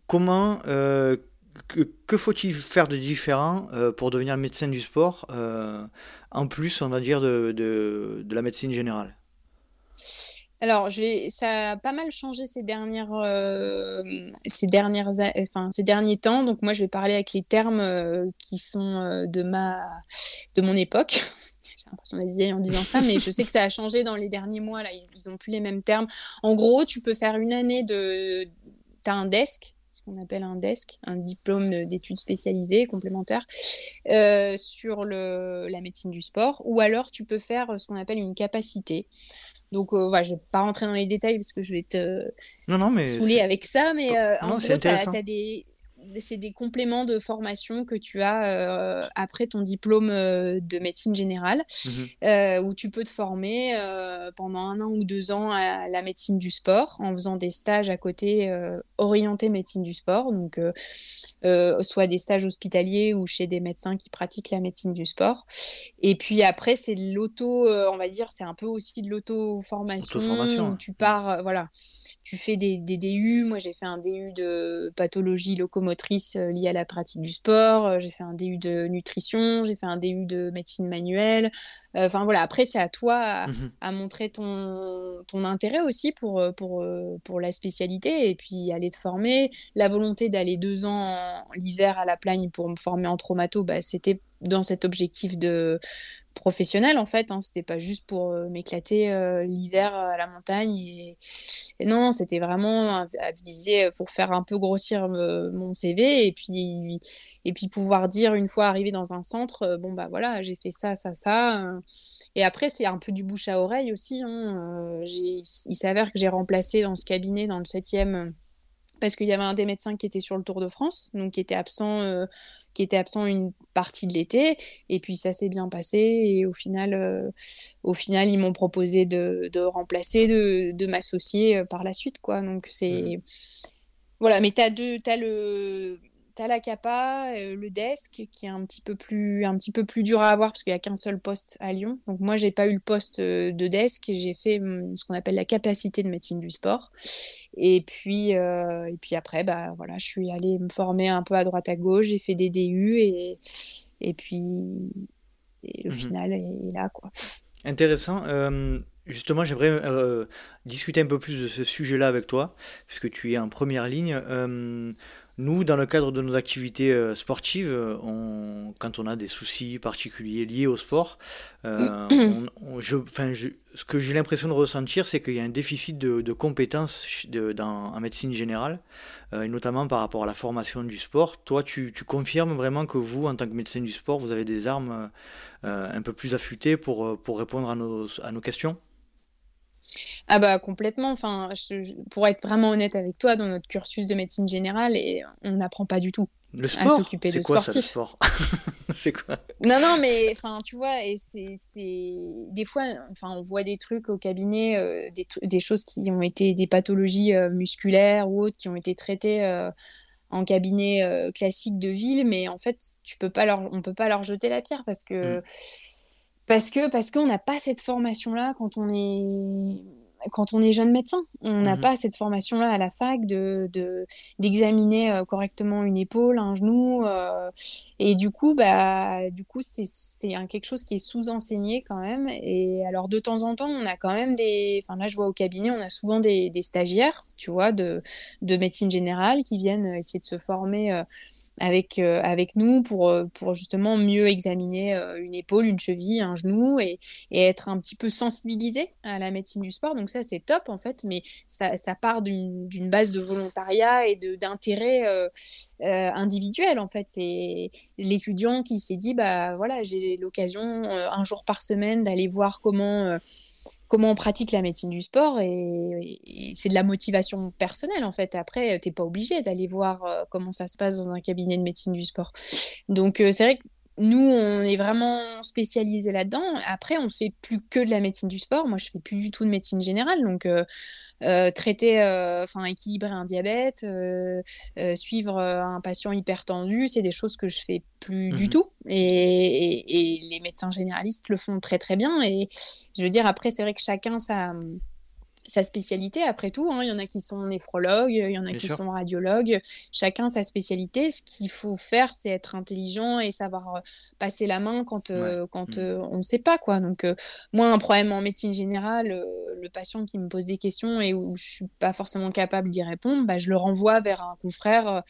comment, que, que faut-il faire de différent pour devenir médecin du sport, en plus, on va dire, de, de, la médecine générale alors, ça a pas mal changé ces dernières, euh, ces dernières, enfin ces derniers temps. Donc moi, je vais parler avec les termes euh, qui sont euh, de ma, de mon époque. J'ai l'impression d'être vieille en disant ça, mais je sais que ça a changé dans les derniers mois. Là, ils, n'ont plus les mêmes termes. En gros, tu peux faire une année de, as un desk, qu'on appelle un desk, un diplôme d'études spécialisées complémentaires sur le, la médecine du sport, ou alors tu peux faire ce qu'on appelle une capacité. Donc, euh, voilà, je ne vais pas rentrer dans les détails parce que je vais te non, non, mais saouler avec ça. Mais euh, en gros, tu as, des, c'est des compléments de formation que tu as euh, après ton diplôme euh, de médecine générale, mmh euh, où tu peux te former pendant un an ou deux ans à la médecine du sport en faisant des stages à côté orientés médecine du sport, donc soit des stages hospitaliers ou chez des médecins qui pratiquent la médecine du sport. Et puis après, c'est l'auto, on va dire, c'est un peu aussi de l'auto-formation, où tu pars, voilà tu fais des, DU. Moi, j'ai fait un DU de pathologie locomotrice euh, liée à la pratique du sport. Euh, j'ai fait un DU de nutrition. J'ai fait un DU de médecine manuelle. Euh, enfin, voilà. Après, c'est à toi mmh à, montrer ton, ton, intérêt aussi pour, pour, pour la spécialité et puis aller te former. La volonté d'aller deux ans l'hiver à la plagne pour me former en traumato, bah, c'était dans cet objectif de professionnel en fait. Hein. C'était pas juste pour m'éclater l'hiver à la montagne. Et, non, c'était vraiment à, viser pour faire un peu grossir mon CV et puis et puis pouvoir dire une fois arrivé dans un centre, bon bah voilà, j'ai fait ça, ça, ça. Et après, c'est un peu du bouche à oreille aussi. Hein. il s'avère que j'ai remplacé dans ce cabinet, dans le 7e, parce qu'il y avait un des médecins qui était sur le Tour de France, donc qui était absent, euh, qui était absent une partie de l'été, et puis ça s'est bien passé, et au final, euh, au final ils m'ont proposé de, de remplacer, de, de m'associer euh, par la suite, quoi. Donc c'est... Mmh. Voilà, mais tu as, as, le T'as la capa, euh, le desk qui est un petit peu plus, un petit peu plus dur à avoir parce qu'il n'y a qu'un seul poste à Lyon. Donc moi, j'ai pas eu le poste euh, de desk et j'ai fait hum, ce qu'on appelle la capacité de médecine du sport. Et puis, euh, et puis après, bah, voilà, je suis allée me former un peu à droite à gauche, j'ai fait des DU et, et puis et le mmh final est, là. Quoi. Intéressant. Justement, j'aimerais discuter un peu plus de ce sujet-là avec toi, puisque tu es en première ligne. Nous, dans le cadre de nos activités euh, sportives, on, quand on a des soucis particuliers liés au sport, euh, je, ce que j'ai l'impression de ressentir, c'est qu'il y a un déficit de, compétences en médecine générale, euh, et notamment par rapport à la formation du sport. Toi, tu, confirmes vraiment que vous, en tant que médecin du sport, vous avez des armes un peu plus affûtées pour, pour répondre à nos, à nos questions? Ah bah complètement. Enfin, pour être vraiment honnête avec toi, dans notre cursus de médecine générale, et on n'apprend pas du tout à s'occuper de quoi, sportifs. c'est quoi Non, non, mais enfin, tu vois, et c'est des fois, enfin, on voit des trucs au cabinet, euh, des, des, choses qui ont été des pathologies euh, musculaires ou autres qui ont été traitées. Euh, en cabinet classique de ville, mais en fait, tu peux pas leur, on peut pas leur jeter la pierre parce que mmh. Parce que parce qu'on n'a pas cette formation-là quand on est quand on est jeune médecin. On n'a mmh pas cette formation-là à la fac de d'examiner euh, correctement une épaule, un genou. Euh, et du coup, bah, du coup, c'est quelque chose qui est sous-enseigné quand même. Et alors, de temps en temps, on a quand même des. Enfin, là, je vois au cabinet, on a souvent des, des stagiaires, tu vois, de, de médecine générale qui viennent essayer de se former. Euh, avec, euh, avec nous pour, euh, pour justement mieux examiner euh, une épaule, une cheville, un genou et, et, être un petit peu sensibilisé à la médecine du sport. Donc ça, c'est top en fait, mais ça, ça part d'une base de volontariat et d'intérêt individuel en fait. C'est l'étudiant qui s'est dit, bah voilà, j'ai l'occasion un jour par semaine d'aller voir comment comment on pratique la médecine du sport et, c'est de la motivation personnelle en fait. Après, t'es pas obligé d'aller voir euh, comment ça se passe dans un cabinet de médecine du sport. Donc euh, c'est vrai que nous, on est vraiment spécialisé là-dedans. Après, on fait plus que de la médecine du sport. Moi, je fais plus du tout de médecine générale. Donc, euh, euh, traiter, euh, enfin, équilibrer un diabète, suivre un patient hypertendu, c'est des choses que je fais plus du mmh tout. Et, et, les médecins généralistes le font très, très bien. Et je veux dire, après, c'est vrai que chacun, ça sa spécialité après tout. Hein. Il y en a qui sont néphrologues, il y en a qui sont radiologues, chacun sa spécialité. Ce qu'il faut faire, c'est être intelligent et savoir euh, passer la main quand, euh, quand mmh. euh, on ne sait pas. quoi. Donc, moi, un problème en médecine générale, le patient qui me pose des questions et où je suis pas forcément capable d'y répondre, bah, je le renvoie vers un confrère.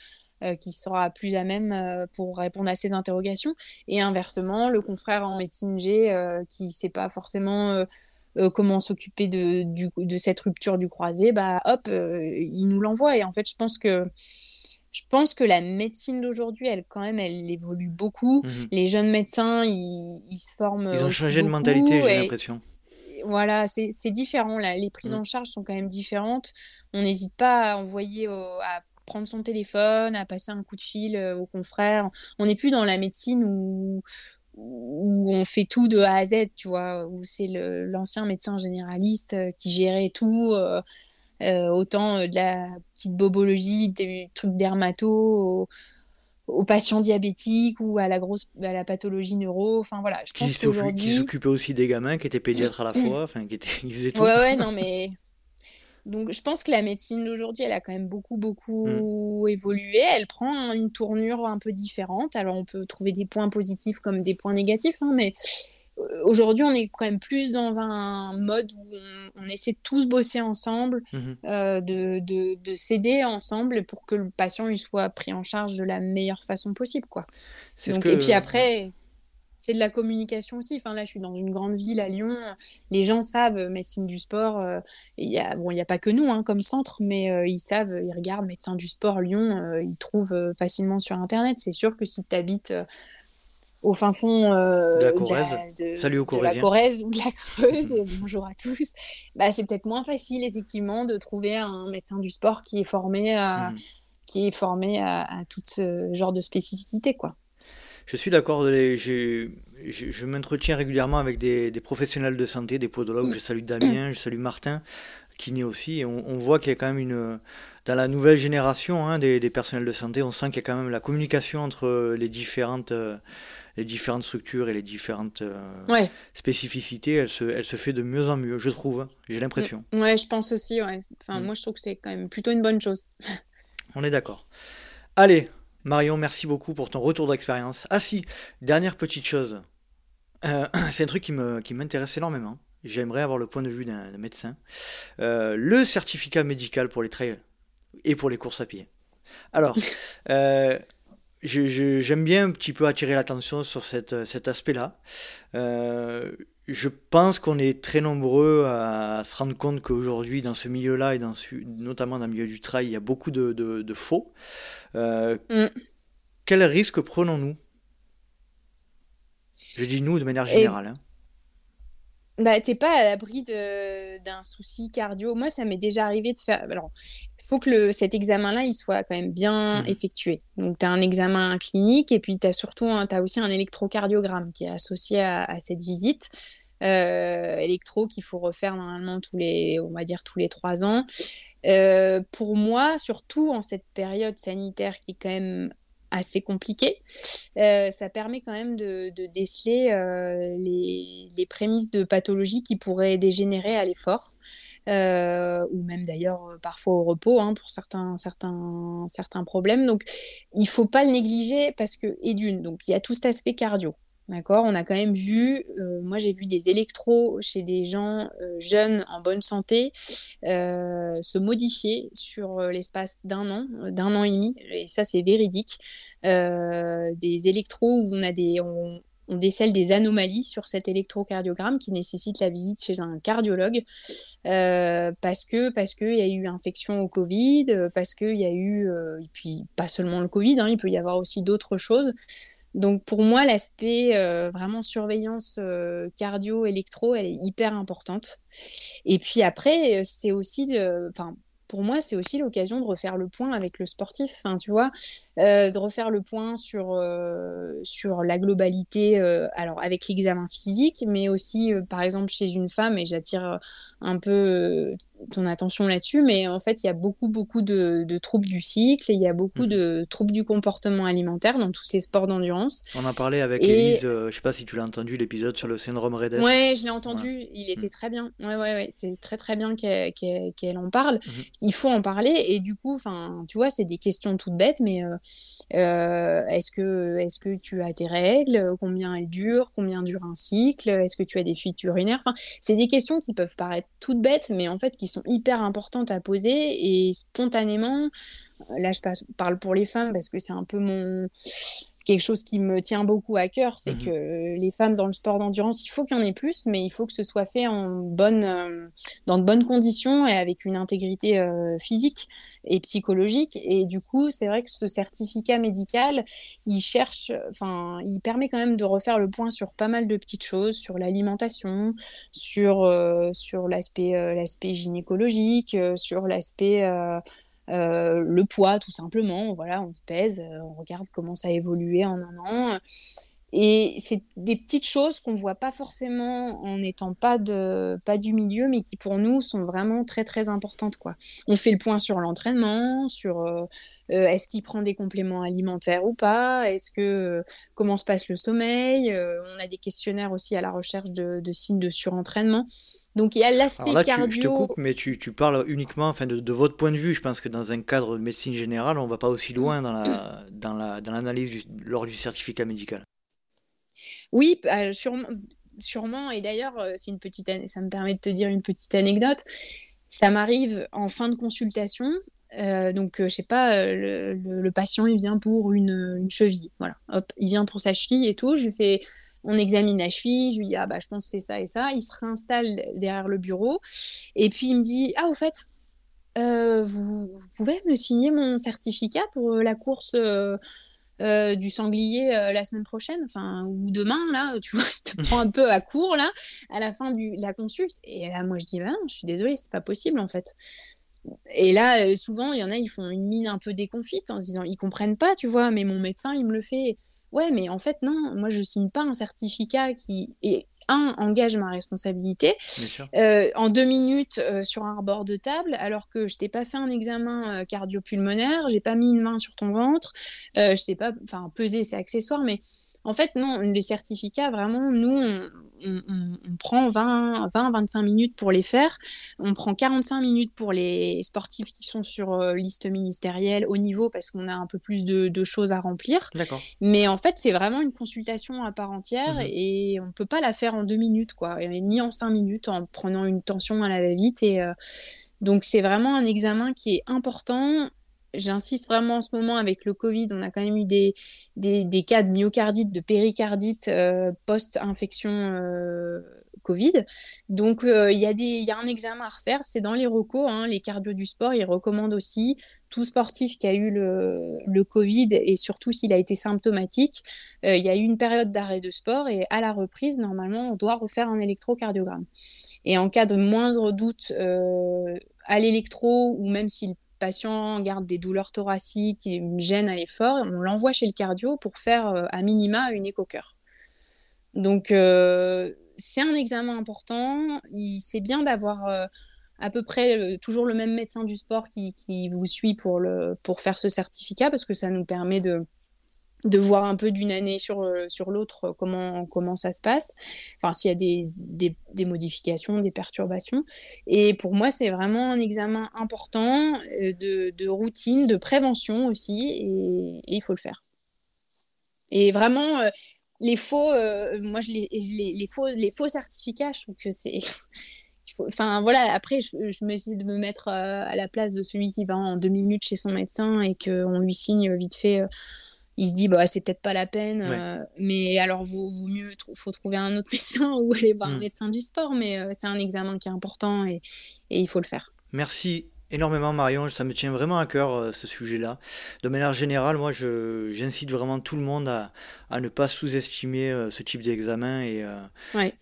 qui sera plus à même pour répondre à ces interrogations. Et inversement, le confrère en médecine G qui ne sait pas forcément euh, comment s'occuper de, de cette rupture du croisé, bah hop, euh, il nous l'envoie. Et en fait, je pense que je pense que la médecine d'aujourd'hui, elle quand même, elle évolue beaucoup. Mhm. Les jeunes médecins, ils, ils, se forment. Ils ont changé de mentalité, j'ai l'impression. Voilà, c'est différent. Là. Les prises en mhm. charge sont quand même différentes. On n'hésite pas à envoyer, à prendre son téléphone, à passer un coup de fil euh, aux confrères. On n'est plus dans la médecine où, où on fait tout de A à Z, tu vois, où c'est l'ancien médecin généraliste euh, qui gérait tout, euh, euh, autant de la petite bobologie, des trucs dermato, aux, patients diabétiques ou à la grosse à la pathologie neuro. Enfin voilà je pense qu'aujourd'hui qui s'occupait aussi des gamins qui étaient pédiatres à la fois enfin qui, étaient, qui faisaient tout. Ouais ouais non mais donc je pense que la médecine d'aujourd'hui, elle a quand même beaucoup, beaucoup mmh. évolué. Elle prend une tournure un peu différente. Alors on peut trouver des points positifs comme des points négatifs, hein, mais euh, aujourd'hui on est quand même plus dans un mode où on, essaie de tous bosser ensemble, mmh euh, de, de, de s'aider ensemble pour que le patient il soit pris en charge de la meilleure façon possible. Quoi. Donc, Et puis après... c'est de la communication aussi. Enfin, là, je suis dans une grande ville à Lyon. Les gens savent euh, médecine du sport. Euh, il y a, bon, il n'y a pas que nous hein, comme centre, mais euh, ils savent, ils regardent médecin du sport Lyon. ils trouvent facilement sur Internet. C'est sûr que si tu habites au fin fond de la Corrèze, de, Salut aux la Corrèze ou de la Creuse, bonjour à tous, bah, c'est peut-être moins facile effectivement de trouver un médecin du sport qui est formé à, mmh. qui est formé à, à tout ce genre de spécificité. quoi. Je suis d'accord. Je, je, m'entretiens régulièrement avec des, professionnels de santé, des podologues. Je salue Damien, je salue Martin, qui kiné aussi. Et on, voit qu'il y a quand même une. Dans la nouvelle génération hein, des, personnels de santé, on sent qu'il y a quand même la communication entre les différentes, les différentes structures et les différentes euh, spécificités. Elle se, elle se fait de mieux en mieux, je trouve. Hein. J'ai l'impression. Ouais, je pense aussi. Ouais. Enfin, mm. Moi, je trouve que c'est quand même plutôt une bonne chose. on est d'accord. Allez, Marion, merci beaucoup pour ton retour d'expérience. Ah si, dernière petite chose. Euh, c'est un truc qui, m'intéresse énormément. J'aimerais avoir le point de vue d'un médecin. Euh, le certificat médical pour les trails et pour les courses à pied. Alors, euh, j'aime bien un petit peu attirer l'attention sur cet aspect-là. je pense qu'on est très nombreux à, se rendre compte qu'aujourd'hui, dans ce milieu-là, et dans notamment dans le milieu du trail, il y a beaucoup de faux. Euh, mm. Quel risque prenons-nous? Je dis nous de manière générale. Hein. Bah, t'es pas à l'abri d'un souci cardio. Moi, ça m'est déjà arrivé de faire. Alors, il faut que le, cet examen-là, il soit quand même bien mm. effectué. Donc, tu as un examen clinique et puis tu as surtout as aussi un électrocardiogramme qui est associé à, cette visite. Euh, électro qu'il faut refaire normalement tous les, on va dire tous les trois ans. Euh, pour moi, surtout en cette période sanitaire qui est quand même assez compliquée, euh, ça permet quand même de, déceler les, les, prémices de pathologie qui pourraient dégénérer à l'effort, ou même d'ailleurs parfois au repos hein, pour certains, certains, certains problèmes. Donc il faut pas le négliger parce que, et d'une, donc il y a tout cet aspect cardio. D'accord? On a quand même vu, euh, moi j'ai vu des électros chez des gens euh, jeunes en bonne santé euh, se modifier sur l'espace d'un an, d'un an et demi, et ça c'est véridique. des électros où on a des, on, décèle des anomalies sur cet électrocardiogramme qui nécessite la visite chez un cardiologue parce que parce qu'il y a eu infection au Covid, parce qu'il y a eu, et puis pas seulement le Covid, hein, il peut y avoir aussi d'autres choses. Donc pour moi, l'aspect euh, vraiment surveillance euh, cardio-électro, elle est hyper importante. Et puis après, c'est aussi, enfin pour moi, c'est aussi l'occasion de refaire le point avec le sportif, hein, tu vois, euh, de refaire le point sur, sur la globalité, alors avec l'examen physique, mais aussi, par exemple, chez une femme, et j'attire un peu ton attention là-dessus, mais en fait, il y a beaucoup, beaucoup de, troubles du cycle, il y a beaucoup mhm. de troubles du comportement alimentaire dans tous ces sports d'endurance. On en parlait avec et... Elise, euh, je sais pas si tu l'as entendu, l'épisode sur le syndrome Redes. Ouais, je l'ai entendu, il était mhm. très bien. Ouais, ouais, ouais. c'est très, très bien qu'elle en parle. Mhm. Il faut en parler, et du coup, enfin, tu vois, c'est des questions toutes bêtes, mais euh, euh, est-ce que, est que tu as tes règles? Combien elles durent? Combien dure un cycle? Est-ce que tu as des fuites urinaires? Enfin, c'est des questions qui peuvent paraître toutes bêtes, mais en fait, qui sont hyper importantes à poser et spontanément, là je parle pour les femmes parce que c'est un peu mon quelque chose qui me tient beaucoup à cœur, c'est mmh que les femmes dans le sport d'endurance, il faut qu'il y en ait plus, mais il faut que ce soit fait en bonne, euh, dans de bonnes conditions et avec une intégrité euh, physique et psychologique. Et du coup, c'est vrai que ce certificat médical, il cherche, enfin, il permet quand même de refaire le point sur pas mal de petites choses, sur l'alimentation, sur, euh, sur l'aspect, l'aspect gynécologique, sur l'aspect euh, le poids, tout simplement. Voilà, on se pèse, euh, on regarde comment ça a évolué en un an. Et c'est des petites choses qu'on ne voit pas forcément en n'étant pas, de, pas du milieu, mais qui pour nous sont vraiment très très importantes. Quoi. On fait le point sur l'entraînement, sur euh, est-ce qu'il prend des compléments alimentaires ou pas, est-ce que comment se passe le sommeil. on a des questionnaires aussi à la recherche de, de signes de surentraînement. Donc il y a l'aspect cardio. je te coupe, mais tu, tu parles uniquement enfin, de, de, votre point de vue. Je pense que dans un cadre de médecine générale, on ne va pas aussi loin dans la, dans la, dans l'analyse lors du certificat médical. Oui, bah, sûrement. Et d'ailleurs, euh, c'est une petite, ça me permet de te dire une petite anecdote. Ça m'arrive en fin de consultation. Euh, donc, euh, je sais pas, le, le, patient il vient pour une, cheville, voilà. Hop, il vient pour sa cheville et tout. Je fais On examine la cheville, je lui dis ah bah je pense que c'est ça et ça. Il se réinstalle derrière le bureau et puis il me dit ah au fait euh, vous, pouvez me signer mon certificat pour la course du sanglier la semaine prochaine, ou demain là, tu vois, il te prend un peu à court là à la fin de la consulte et là moi je dis bah je suis désolée, c'est pas possible en fait. Et là, euh, souvent, il y en a, ils font une mine un peu déconfite en se disant, ils comprennent pas, tu vois, mais mon médecin, il me le fait. Ouais, mais en fait, non, moi, je signe pas un certificat qui, un, engage ma responsabilité. Euh, en deux minutes euh, sur un bord de table, alors que je t'ai pas fait un examen cardiopulmonaire, j'ai pas mis une main sur ton ventre, je t'ai pas, enfin, peser, c'est accessoire, mais en fait, non, les certificats, vraiment, nous, on, prend 20-25 minutes pour les faire. On prend 45 minutes pour les sportifs qui sont sur euh, liste ministérielle au niveau parce qu'on a un peu plus de, choses à remplir. D'accord. Mais en fait, c'est vraiment une consultation à part entière mhm. et on ne peut pas la faire en deux minutes, quoi, ni en cinq minutes en prenant une tension à la va-vite. Et, euh, donc, c'est vraiment un examen qui est important j'insiste vraiment en ce moment avec le Covid, on a quand même eu des, des, cas de myocardite, de péricardite euh, post-infection euh, Covid. Donc euh, il y, y, a un examen à refaire, c'est dans les recos, hein, les cardio du sport, ils recommandent aussi tout sportif qui a eu le, le Covid et surtout s'il a été symptomatique, il y a eu une période d'arrêt de sport et à la reprise, normalement, on doit refaire un électrocardiogramme. Et en cas de moindre doute à l'électro ou même s'il patient garde des douleurs thoraciques, une gêne à l'effort, on l'envoie chez le cardio pour faire euh, à minima une éco-cœur. Donc euh, c'est un examen important. C'est bien d'avoir euh, à peu près toujours le même médecin du sport qui, qui vous suit pour, le, pour faire ce certificat parce que ça nous permet de, de voir un peu d'une année sur, euh, sur l'autre euh, comment, comment ça se passe, enfin s'il y a des, des, modifications, des perturbations. Et pour moi, c'est vraiment un examen important euh, de, de routine, de prévention aussi, et il faut le faire. Et vraiment, les faux, moi, je les, les, faux, les faux certificats, je trouve que c'est... Enfin voilà, après, je, je me suis de me mettre à la place de celui qui va en deux minutes chez son médecin et qu'on lui signe vite fait il se dit bah c'est peut-être pas la peine euh, mais alors vaut, vaut mieux faut trouver un autre médecin ou aller voir un mm. médecin du sport mais euh, c'est un examen qui est important et, et il faut le faire merci énormément Marion, ça me tient vraiment à cœur euh, ce sujet-là. De manière générale, moi j'incite vraiment tout le monde à, à ne pas sous-estimer ce type d'examen et,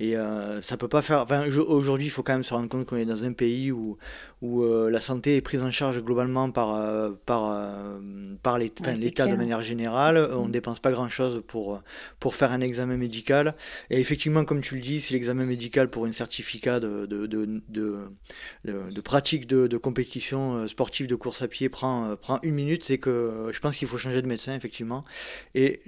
et ça peut pas faire. Enfin, aujourd'hui, il faut quand même se rendre compte qu'on est dans un pays où, où euh, la santé est prise en charge globalement par, euh, par, euh, par l'État de manière générale. On ne mm. dépense pas grand-chose pour, pour faire un examen médical. Et effectivement, comme tu le dis, si l'examen médical pour un certificat de, de, de, de, pratique de, compétition sportive de course à pied prend, prend une minute, c'est que je pense qu'il faut changer de médecin, effectivement. Et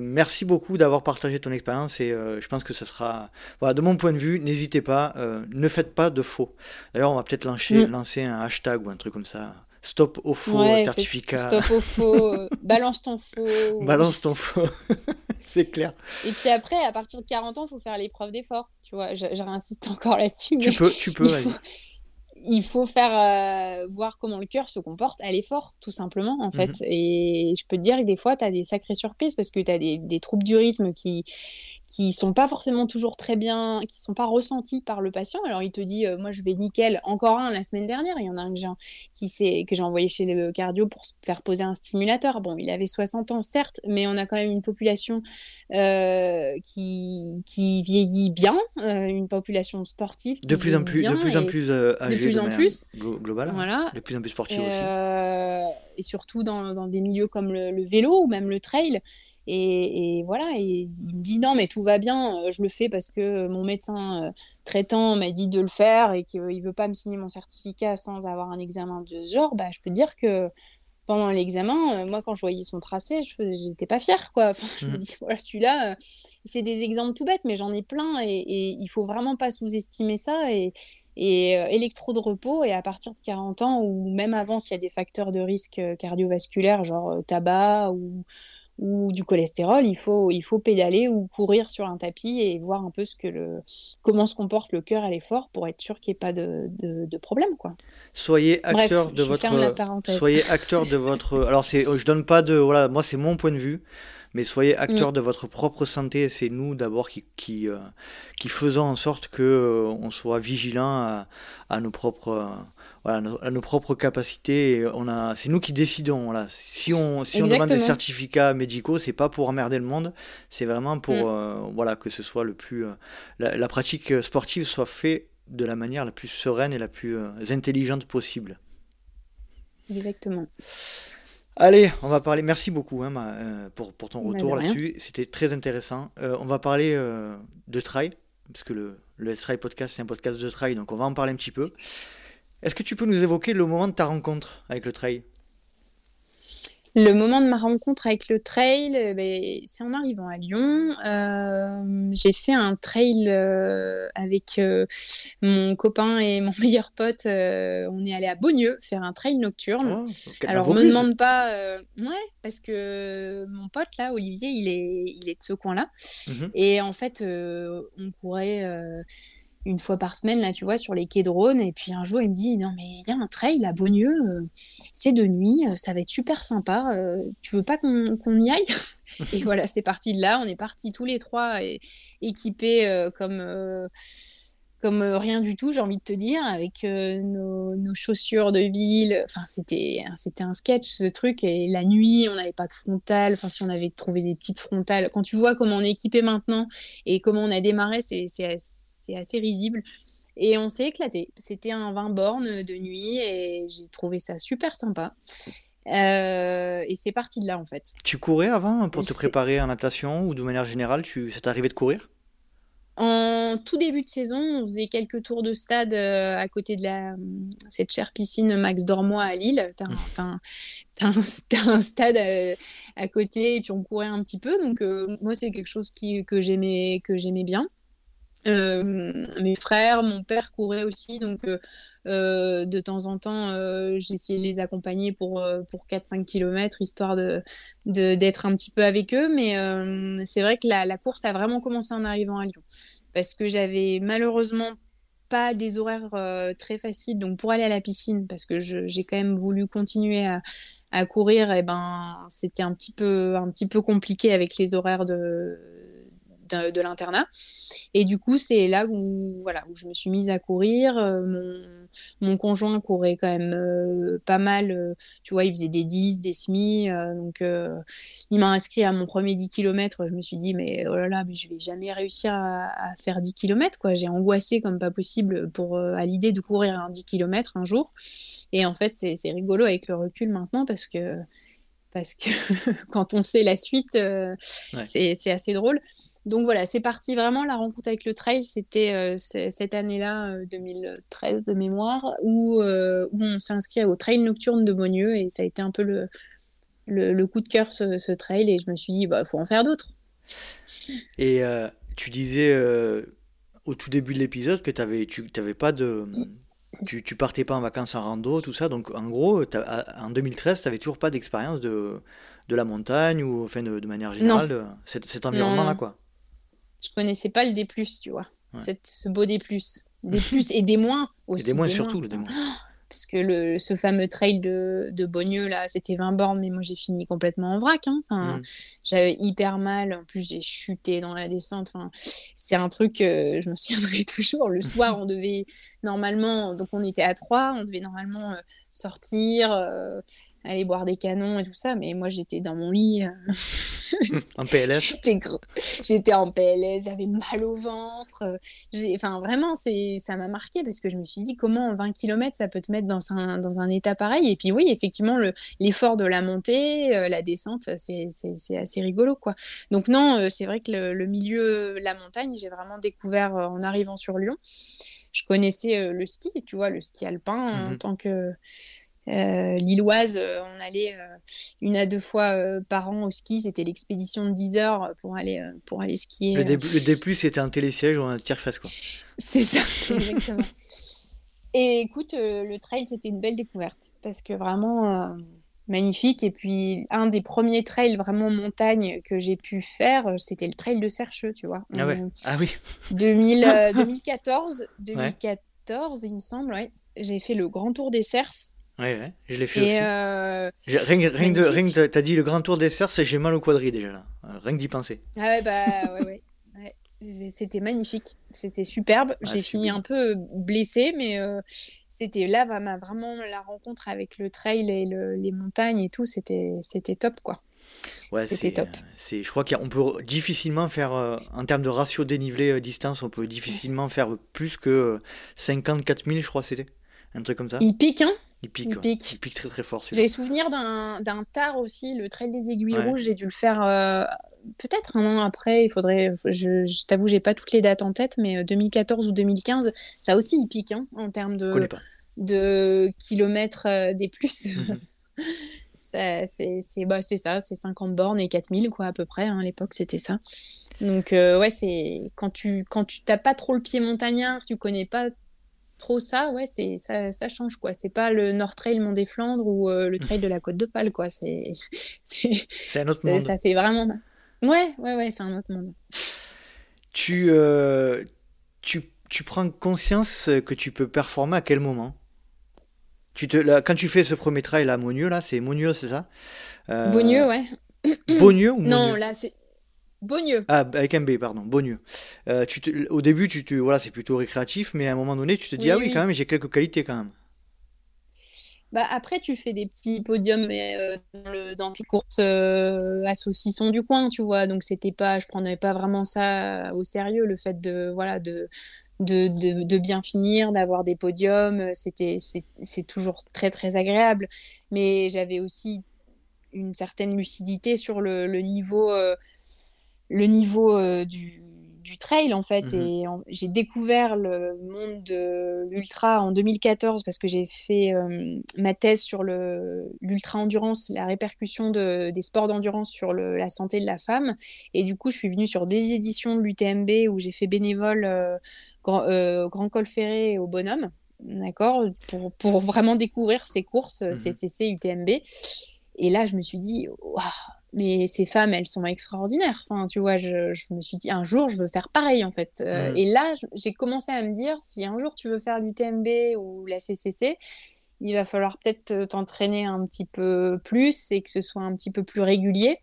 merci beaucoup d'avoir partagé ton expérience et je pense que ce sera... Voilà, de mon point de vue, n'hésitez pas, ne faites pas de faux. D'ailleurs, on va peut-être lancer, mm lancer un hashtag ou un truc comme ça. Stop au faux certificat. Stop au faux, balance ton faux. Balance ton faux, c'est clair. Et puis après, à partir de 40 ans, il faut faire l'épreuve d'effort. Tu vois, je, réinsiste encore là-dessus. Tu peux, tu peux, il faut faire euh, voir comment le cœur se comporte à l'effort, tout simplement, en fait. Mhm. Et je peux te dire que des fois, tu as des sacrées surprises parce que tu as des, des, troubles du rythme qui, qui sont pas forcément toujours très bien, qui sont pas ressentis par le patient. Alors il te dit, euh, moi je vais nickel, encore un la semaine dernière, il y en a un que j'ai, qui que j'ai envoyé chez le cardio pour se faire poser un stimulateur. Bon, il avait 60 ans certes, mais on a quand même une population euh, qui, qui vieillit bien, euh, une population sportive. de plus en plus, de plus en plus âgée, de plus en plus global, voilà. de plus en plus sportive aussi. Et surtout dans, dans, des milieux comme le, vélo ou même le trail. Et, voilà, et il me dit non, mais tout va bien, euh, je le fais parce que mon médecin euh, traitant m'a dit de le faire et qu'il ne veut pas me signer mon certificat sans avoir un examen de ce genre. Bah, je peux dire que pendant l'examen, euh, moi, quand je voyais son tracé, je n'étais pas fière. Quoi. je me mmh. dis, voilà, celui-là, c'est des exemples tout bêtes, mais j'en ai plein et, et il faut vraiment pas sous-estimer ça. Et, et électro de repos, et à partir de 40 ans, ou même avant, s'il y a des facteurs de risque cardiovasculaire, genre tabac ou ou du cholestérol, il faut, il faut pédaler ou courir sur un tapis et voir un peu ce que le, comment se comporte le cœur à l'effort pour être sûr qu'il n'y ait pas de, de, problème. Quoi. Soyez acteur de votre. Soyez acteur de votre. Alors, c'est, je donne pas de. Voilà, moi, c'est mon point de vue. mais soyez acteurs de votre propre santé. C'est nous d'abord qui, qui, qui, faisons en sorte que on soit vigilant à, nos propres voilà, à nos propres capacités. On a, c'est nous qui décidons. Voilà. Si on, si on demande des certificats médicaux, c'est pas pour emmerder le monde, c'est vraiment pour mm. euh, voilà que ce soit le plus, euh, la, pratique sportive soit faite de la manière la plus sereine et la plus euh, intelligente possible. Exactement. Allez, on va parler. Merci beaucoup hein, pour, pour, ton retour là-dessus. C'était très intéressant. on va parler de trail, parce que le, le Trail Podcast, c'est un podcast de trail, donc on va en parler un petit peu. Est-ce que tu peux nous évoquer le moment de ta rencontre avec le trail? Le moment de ma rencontre avec le trail, euh, ben, c'est en arrivant à Lyon. Euh, j'ai fait un trail euh, avec mon copain et mon meilleur pote. on est allé à Beaunieu faire un trail nocturne. Oh, Alors, on me demande pas. ouais, parce que mon pote là, Olivier, il est, il est de ce coin-là. Mhm. Et en fait, on courait une fois par semaine, là, tu vois, sur les quais de Rhône. Et puis un jour, il me dit Non, mais il y a un trail à Beaunieu, euh, c'est de nuit, euh, ça va être super sympa. Euh, tu veux pas qu'on y aille Et voilà, c'est parti de là. On est partis tous les trois et, équipés comme comme rien du tout, j'ai envie de te dire, avec nos, nos, chaussures de ville. Enfin, c'était, c'était un sketch, ce truc. Et la nuit, on n'avait pas de frontale. Enfin, si on avait trouvé des petites frontales. Quand tu vois comment on est équipé maintenant et comment on a démarré, c'est, assez risible. Et on s'est éclaté. C'était un 20 bornes de nuit et j'ai trouvé ça super sympa. Euh, et c'est parti de là en fait. Tu courais avant pour te préparer en natation ou de manière générale, tu... c'est arrivé de courir? En tout début de saison, on faisait quelques tours de stade euh, à côté de la, cette chère piscine Max Dormois à Lille. T'as un, un, stade euh, à, côté et puis on courait un petit peu. Donc moi, c'est quelque chose qui, que j'aimais bien. Euh, mes frères, mon père courait aussi, donc euh, euh, de temps en temps, j'essayais de les accompagner pour, pour 4-5 km, histoire d'être de, d'être un petit peu avec eux. Mais c'est vrai que la, course a vraiment commencé en arrivant à Lyon, parce que j'avais malheureusement pas des horaires très faciles, donc pour aller à la piscine, parce que j'ai quand même voulu continuer à, à courir, et ben c'était un petit peu un petit peu compliqué avec les horaires de de, l'internat. Et du coup, c'est là où, voilà, où je me suis mise à courir. Euh, mon, mon conjoint courait quand même euh, pas mal. Euh, tu vois, il faisait des 10, des semi. donc, il m'a inscrit à mon premier 10 km. Je me suis dit, mais oh là là, mais je vais jamais réussir à, faire 10 km. Quoi. J'ai angoissé comme pas possible pour, à l'idée de courir un 10 km un jour. Et en fait, c'est rigolo avec le recul maintenant parce que parce que quand on sait la suite, c'est assez drôle. Donc voilà, c'est parti vraiment la rencontre avec le trail, c'était euh, cette année-là, 2013 euh, de mémoire, où, euh, où on s'est inscrit au trail nocturne de Beaunieu et ça a été un peu le, le, coup de cœur ce, trail et je me suis dit, il bah, faut en faire d'autres. Et tu disais au tout début de l'épisode que avais, tu n'avais pas de... Tu, tu, partais pas en vacances en rando, tout ça. Donc, en gros, en 2013, tu n'avais toujours pas d'expérience de, de la montagne ou enfin, de, manière générale, cet, cet environnement-là, quoi je connaissais pas le D+, tu vois. Cette, ce beau D+. Des plus et des moins aussi. Et des moins surtout, le des moins. parce que le, ce fameux trail de, de Beaunieu, là, c'était 20 bornes, mais moi j'ai fini complètement en vrac. Hein. Enfin, mm. J'avais hyper mal, en plus j'ai chuté dans la descente. Enfin, c'est un truc, que je me souviendrai toujours. Le soir, on devait normalement, donc on était à trois, on devait normalement euh, sortir, euh, aller boire des canons et tout ça, mais moi j'étais dans mon lit. Euh, en PLS J'étais en PLS, j'avais mal au ventre. Enfin, vraiment, ça m'a marqué parce que je me suis dit comment 20 km ça peut te mettre dans un, dans un état pareil? Et puis, oui, effectivement, l'effort de la montée, la descente, c'est assez rigolo. quoi. Donc, non, c'est vrai que le, le, milieu, la montagne, j'ai vraiment découvert en arrivant sur Lyon je connaissais euh, le ski, tu vois, le ski alpin en mhm. tant que euh, lilloise, euh, on allait une à deux fois par an au ski. C'était l'expédition de 10 heures pour aller, pour aller skier. Le, début, le c'était un télésiège ou un tire-face, quoi. C'est ça, exactement. Et écoute, le trail, c'était une belle découverte parce que vraiment, magnifique. Et puis, un des premiers trails vraiment montagne que j'ai pu faire, euh, c'était le trail de Sercheux, tu vois. Ah, ouais. ah oui. 2014, 2014, il me semble, ouais. J'ai fait le grand tour des Cerces. Ouais, ouais, je l'ai fait aussi. Rien, rien, de, rien que t'as dit le grand tour des cerfs, j'ai mal au quadri déjà là. Rien que d'y penser. Ah ouais, bah ouais, ouais. C'était magnifique, c'était superbe. Ah, J'ai fini un peu blessée, mais c'était là vraiment la rencontre avec le trail et les montagnes et tout, c'était top quoi. Ouais, c'était top. C'est, je crois qu'on peut difficilement faire, en termes de ratio dénivelé distance, on peut difficilement faire plus que 54 000, je crois c'était. Un truc comme ça. Il pique, hein? Il pique, il pique. Il pique très très fort. J'ai souvenir d'un tard aussi, le trail des aiguilles rouges, j'ai dû le faire peut-être un an après, il faudrait. Je, je t'avoue, j'ai pas toutes les dates en tête, mais 2014 euh, ou 2015, ça aussi, il pique hein, en termes de, de kilomètres euh, des plus. Mhm. c'est bah, ça, c'est 50 bornes et 4000, quoi, à peu près. Hein, à l'époque, c'était ça. Donc, euh, ouais, c'est quand tu quand tu t'as pas trop le pied montagnard, tu connais pas trop ça, ouais, c'est ça, ça change quoi. C'est pas le Nord Trail Mont des Flandres ou le trail de la Côte de Pâle quoi. C'est un autre monde. Ça fait vraiment Ouais, ouais, ouais, c'est un autre monde. Tu, euh, tu, tu, prends conscience que tu peux performer à quel moment? Tu te, là, Quand tu fais ce premier trail à Monieux, là, c'est Monieux, c'est ça? Euh... Beaunieu, ouais. Beaunieu ou Non, là, c'est. Beaunieu. Ah, avec un B, pardon, Beaunieu. Euh, tu te, au début, tu te, voilà, c'est plutôt récréatif, mais à un moment donné, tu te dis, ah oui, quand même, j'ai quelques qualités quand même. Bah, après, tu fais des petits podiums euh, dans, le, dans, tes courses euh, à saucisson du coin, tu vois. Donc, c'était pas, je prenais pas vraiment ça au sérieux, le fait de, voilà, de, de, de, de bien finir, d'avoir des podiums. C'était, c'est toujours très, très agréable. Mais j'avais aussi une certaine lucidité sur le, le niveau, euh, le niveau euh, du du trail en fait. Mmh et j'ai découvert le monde de l'ultra en 2014 parce que j'ai fait ma thèse sur l'ultra endurance, la répercussion de, des sports d'endurance sur le, la santé de la femme. Et du coup, je suis venue sur des éditions de l'UTMB où j'ai fait bénévole grand, grand, Col Ferré au Bonhomme. D'accord pour, pour, vraiment découvrir ces courses, mmh CCC, UTMB. Et là, je me suis dit, waouh, mais ces femmes, elles sont extraordinaires. Enfin, tu vois, je, me suis dit, un jour, je veux faire pareil, en fait. Euh, et là, j'ai commencé à me dire, si un jour tu veux faire l'UTMB ou la CCC, il va falloir peut-être euh, t'entraîner un petit peu plus et que ce soit un petit peu plus régulier.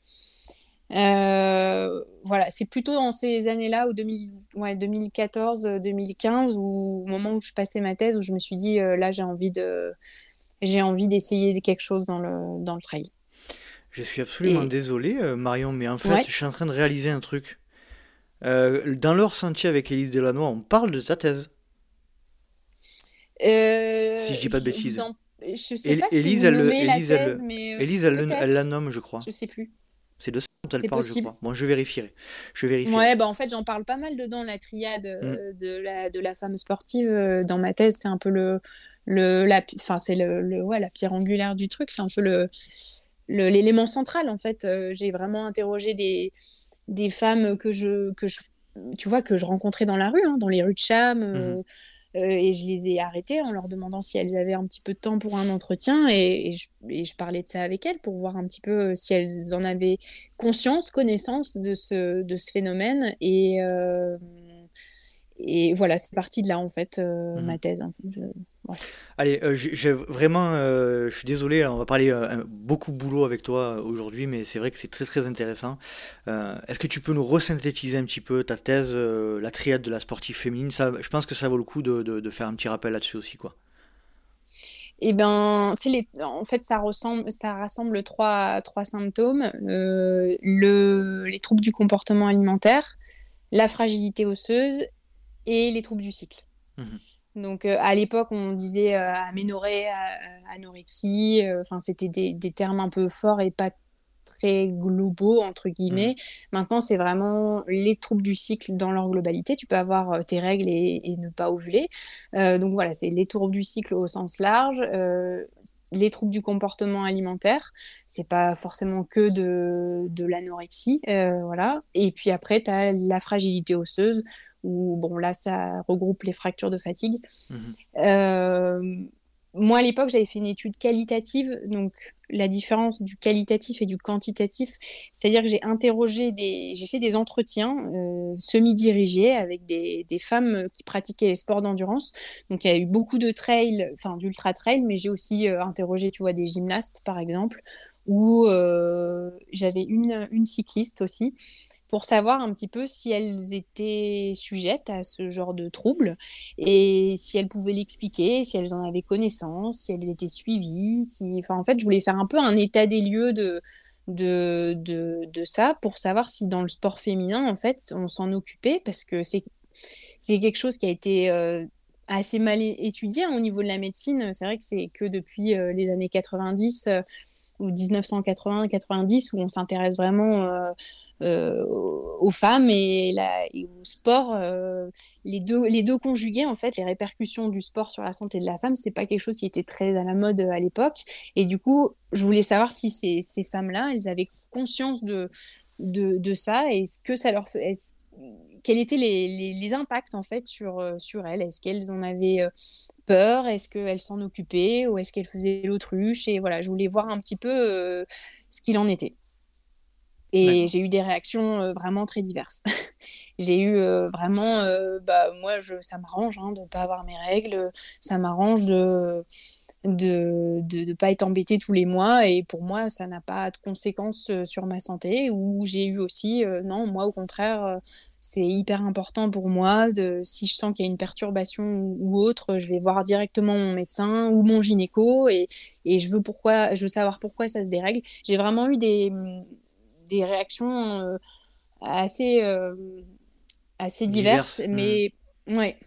Euh, voilà, c'est plutôt dans ces années-là, 2014-2015, au moment où je passais ma thèse, où je me suis dit, là, j'ai envie de, j'ai envie d'essayer quelque chose dans le, dans le trail. Je suis absolument désolé, euh, Marion, mais en fait, je suis en train de réaliser un truc. Euh, dans leur sentier avec Élise Delannoy, on parle de ta thèse. Euh, si je dis pas de bêtises. Je sais pas Élise, si elle, la thèse, mais Élise, elle, la nomme, je crois. Je sais plus. C'est de ça dont elle parle, je crois. Bon, je vérifierai. Je vérifie. Ouais, bah en fait, j'en parle pas mal dedans, la triade mm. de, la, de la femme sportive. dans ma thèse, c'est un peu le, le la, enfin, c'est le, le, ouais, la pierre angulaire du truc. C'est un peu le l'élément central en fait. Euh, j'ai vraiment interrogé des, des femmes que je, que je, tu vois, que je rencontrais dans la rue, hein, dans les rues de Cham. Mmh euh, et je les ai arrêtées en leur demandant si elles avaient un petit peu de temps pour un entretien. Et, je, et, je, parlais de ça avec elles pour voir un petit peu si elles en avaient conscience, connaissance de ce, de ce phénomène. Et, et voilà, c'est parti de là en fait, mmh ma thèse. Hein. Allez, euh, j'ai vraiment, euh, je suis désolé, on va parler euh, beaucoup boulot avec toi aujourd'hui, mais c'est vrai que c'est très très intéressant. Est-ce que tu peux nous resynthétiser un petit peu ta thèse, la triade de la sportive féminine? Ça, Je pense que ça vaut le coup de, de, faire un petit rappel là-dessus aussi, quoi. Eh ben, les... en fait, ça, ressemble, ça rassemble trois, trois symptômes le... les troubles du comportement alimentaire, la fragilité osseuse et les troubles du cycle. Mmh donc euh, à l'époque, on disait euh, aménorrhée, anorexie, euh, enfin c'était des, des, termes un peu forts et pas très globaux entre guillemets. Mmh. Maintenant, c'est vraiment les troubles du cycle dans leur globalité. Tu peux avoir tes règles et, et ne pas ovuler. donc voilà, c'est les troubles du cycle au sens large les troubles du comportement alimentaire. C'est pas forcément que de, de l'anorexie, voilà. Et puis après, tu as la fragilité osseuse, où bon là ça regroupe les fractures de fatigue. Mhm. Euh, moi, à l'époque, j'avais fait une étude qualitative, donc la différence du qualitatif et du quantitatif, c'est-à-dire que j'ai interrogé des, j'ai fait des entretiens euh, semi-dirigés avec des, des, femmes qui pratiquaient les sports d'endurance. Donc il y a eu beaucoup de trail, enfin d'ultra trail, mais j'ai aussi euh, interrogé, tu vois, des gymnastes par exemple, ou euh, j'avais une, une cycliste aussi pour savoir un petit peu si elles étaient sujettes à ce genre de troubles et si elles pouvaient l'expliquer, si elles en avaient connaissance, si elles étaient suivies. Enfin, en fait, je voulais faire un peu un état des lieux de, de, de, de ça pour savoir si dans le sport féminin, en fait, on s'en occupait parce que c'est quelque chose qui a été euh, assez mal étudié hein, au niveau de la médecine. C'est vrai que c'est que depuis euh, les années 90 ou 1980-90 où on s'intéresse vraiment euh, euh, aux femmes et, au sport, euh, les, deux, les deux conjugués, en fait, les répercussions du sport sur la santé de la femme, c'est pas quelque chose qui était très à la mode à l'époque. Et du coup, je voulais savoir si ces, ces femmes-là, elles avaient conscience de, de, de ça et ce que ça leur fait quels étaient les, les, impacts en fait sur, sur elles? Est-ce qu'elles en avaient peur? Est-ce qu'elle s'en occupait ou est-ce qu'elle faisait l'autruche? Et voilà, je voulais voir un petit peu euh, ce qu'il en était. Et j'ai eu des réactions euh, vraiment très diverses. j'ai eu euh, vraiment, bah, moi, je, ça m'arrange hein, de ne pas avoir mes règles, ça m'arrange de de ne pas être embêtée tous les mois et pour moi ça n'a pas de conséquences sur ma santé ou j'ai eu aussi non moi au contraire c'est hyper important pour moi. De, si je sens qu'il y a une perturbation ou, autre, je vais voir directement mon médecin ou mon gynéco et, et, je, veux pourquoi, je veux savoir pourquoi ça se dérègle. J'ai vraiment eu des, des réactions euh, assez, euh, assez diverses, mais mmh. ouais.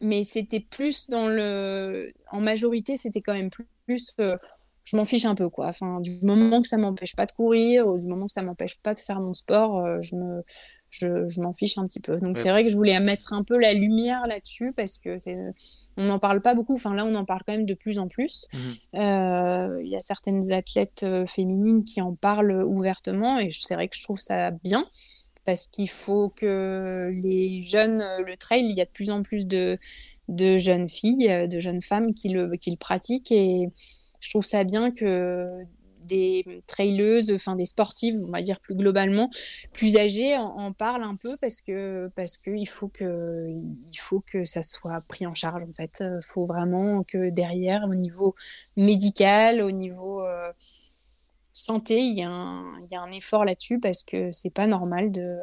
Mais c'était plus dans le. En majorité, c'était quand même plus. euh, je m'en fiche un peu quoi. Enfin, du moment que ça m'empêche pas de courir, ou du moment que ça m'empêche pas de faire mon sport, je me je, m'en fiche un petit peu. Donc c'est vrai que je voulais mettre un peu la lumière là-dessus parce que c'est, on n'en parle pas beaucoup. Enfin là, on en parle quand même de plus en plus. Mhm. Euh, il y a certaines athlètes euh, féminines qui en parlent ouvertement et c'est vrai que je trouve ça bien parce qu'il faut que les jeunes, le trail, il y a de plus en plus de, de jeunes filles, de jeunes femmes qui le, qui le pratiquent et je trouve ça bien que des traileuses, enfin des sportives, on va dire plus globalement, plus âgées, en, parlent un peu parce que parce que il faut que il faut que ça soit pris en charge en fait. Il faut vraiment que derrière, au niveau médical, au niveau euh, santé, il y, a un, il y a un effort là-dessus parce que c'est pas normal de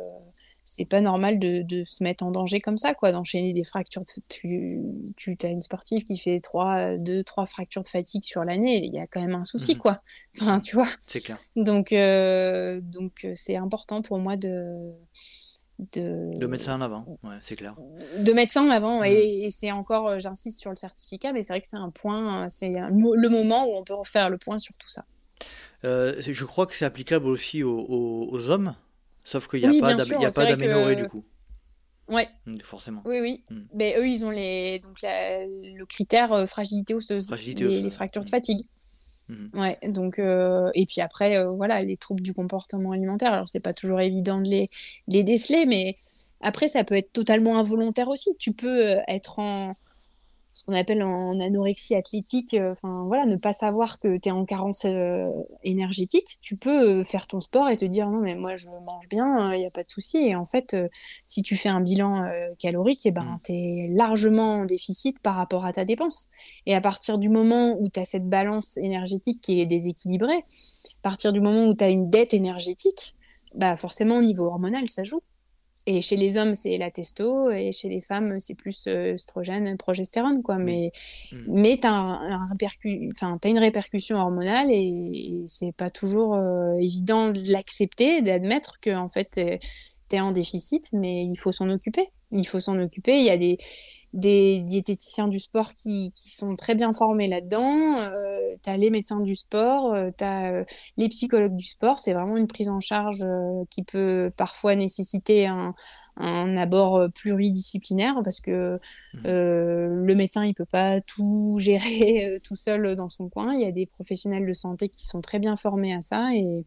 c'est pas normal de, de, se mettre en danger comme ça, quoi, d'enchaîner des fractures. Tu, tu as une sportive qui fait 3, 2, 3 fractures de fatigue sur l'année, il y a quand même un souci, mhm. quoi. Enfin, tu vois. C'est clair. Donc, euh, donc euh, c'est important pour moi de. De, de mettre ça en avant, ouais, c'est clair. De mettre ça en avant, mhm. et, c'est encore, euh, j'insiste sur le certificat, mais c'est vrai que c'est un point, c'est le moment où on peut refaire le point sur tout ça. Je crois que c'est applicable aussi aux, aux hommes, Sauf qu'il n'y a, pas d'aménorrhée du coup. Ouais. Mm, forcément. Oui, oui. Mm. Mais eux, ils ont les... Donc, le critère euh, fragilité osseuse, les, fractures de fatigue. Mm. Ouais, donc, euh, et puis après, euh, voilà, les troubles du comportement alimentaire. Alors, c'est pas toujours évident de les, les déceler, mais après, ça peut être totalement involontaire aussi. Tu peux être en, ce qu'on appelle en anorexie athlétique, euh, enfin voilà, ne pas savoir que tu es en carence euh, énergétique, tu peux euh, faire ton sport et te dire non mais moi je mange bien, il n'y a pas de souci. Et en fait, si tu fais un bilan calorique, et eh ben, mmh. tu es largement en déficit par rapport à ta dépense. Et à partir du moment où tu as cette balance énergétique qui est déséquilibrée, à partir du moment où tu as une dette énergétique, bah forcément au niveau hormonal ça joue. Et chez les hommes, c'est la testo, et chez les femmes, c'est plus euh, oestrogène, progestérone, quoi. Mais, mmh. mais tu as, un, as, une répercussion hormonale, et, c'est pas toujours euh, évident de l'accepter, d'admettre que en fait, tu es en déficit, mais il faut s'en occuper. Il faut s'en occuper. Il y a des des diététiciens du sport qui, qui sont très bien formés là-dedans. Euh, tu as les médecins du sport, euh, tu as euh, les psychologues du sport. C'est vraiment une prise en charge euh, qui peut parfois nécessiter un, un abord pluridisciplinaire parce que mmh. le médecin, il peut pas tout gérer tout seul dans son coin. Il y a des professionnels de santé qui sont très bien formés à ça et,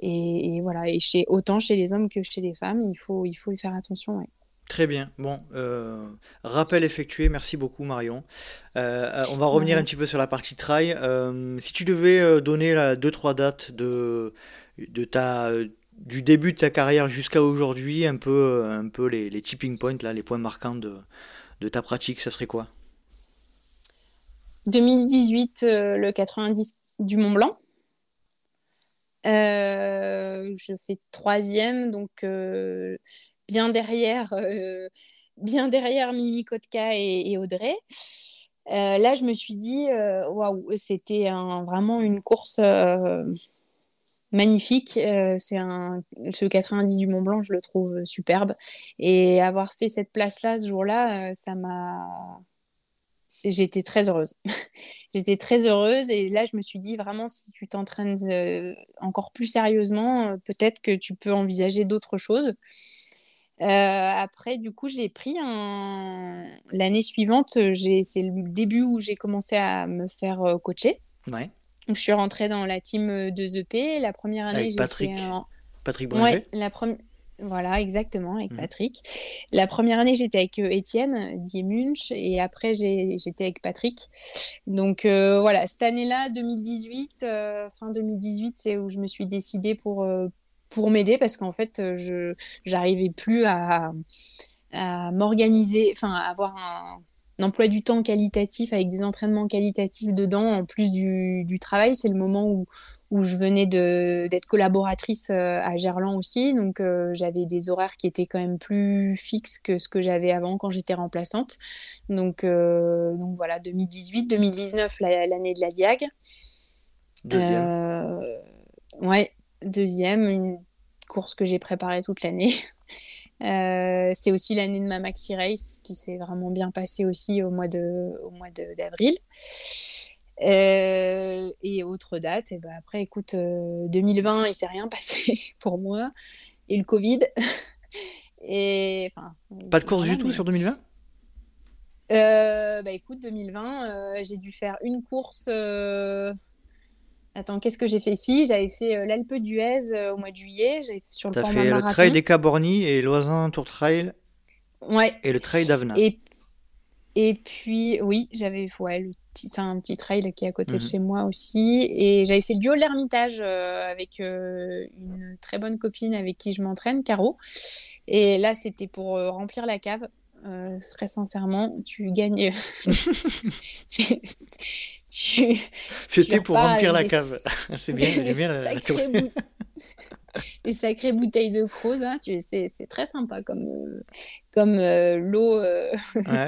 et, voilà. Et chez, autant chez les hommes que chez les femmes, il faut, il faut y faire attention. Ouais. Très bien. Bon, euh, rappel effectué. Merci beaucoup, Marion. Euh, on va revenir un petit peu sur la partie trail. si tu devais donner la, deux trois dates de, de ta du début de ta carrière jusqu'à aujourd'hui, un peu, un peu les, les, tipping points, là, les points marquants de, de ta pratique, ça serait quoi? 2018, le 90 du Mont Blanc. Euh, je fais troisième, donc euh, bien derrière, euh, bien derrière Mimi Kotka et, Audrey. là, je me suis dit, waouh, c'était vraiment une course magnifique. c'est un, ce 90 du Mont Blanc, je le trouve superbe. Et avoir fait cette place-là ce jour-là, ça m'a j'étais très heureuse. j'étais très heureuse et là, je me suis dit vraiment, si tu t'entraînes euh, encore plus sérieusement, euh, peut-être que tu peux envisager d'autres choses. Euh, après, du coup, j'ai pris un... l'année suivante, c'est le début où j'ai commencé à me faire coacher. Ouais. Donc, je suis rentrée dans la team de ZEP. La première année, j'ai un... Patrick Bringer. Ouais, la première voilà, exactement, avec mmh. Patrick. La première année, j'étais avec euh, Étienne Diemunch et après, j'étais avec Patrick. Donc euh, voilà, cette année-là, 2018, euh, fin 2018, c'est où je me suis décidée pour, pour m'aider parce qu'en fait, je n'arrivais plus à, à m'organiser, enfin, à avoir un, emploi du temps qualitatif avec des entraînements qualitatifs dedans, en plus du, du travail. C'est le moment où, où je venais d'être collaboratrice euh, à Gerland aussi. Donc, euh, j'avais des horaires qui étaient quand même plus fixes que ce que j'avais avant quand j'étais remplaçante. Donc, euh, donc voilà, 2018, 2019, l'année de la Diag. Deuxième. ouais, deuxième, une course que j'ai préparée toute l'année. c'est aussi l'année de ma maxi race qui s'est vraiment bien passée aussi au mois d'avril. Euh, et autre date, et ben après, écoute, 2020, euh, il s'est rien passé pour moi. Et le Covid. et, Pas de course du tout sur 2020 euh, bah écoute, 2020, j'ai dû faire une course. Attends, qu'est-ce que j'ai fait ici? J'avais fait l'Alpe d'Huez au mois de juillet. J'avais sur le As fait le Trail des Cabornis et l'Oisin Tour Trail. Ouais. Et le Trail d'Avena. Et, et puis, oui, j'avais ouais, c'est un petit trail qui est à côté de mhm. chez moi aussi. Et j'avais fait le duo de l'Ermitage euh, avec euh, une très bonne copine avec qui je m'entraîne, Caro. Et là, c'était pour euh, remplir la cave. très sincèrement, tu gagnes. C'était pour remplir la cave. C'est bien, j'aime bien la, les sacrées bouteilles de Croze, hein, c'est, très sympa comme, comme l'eau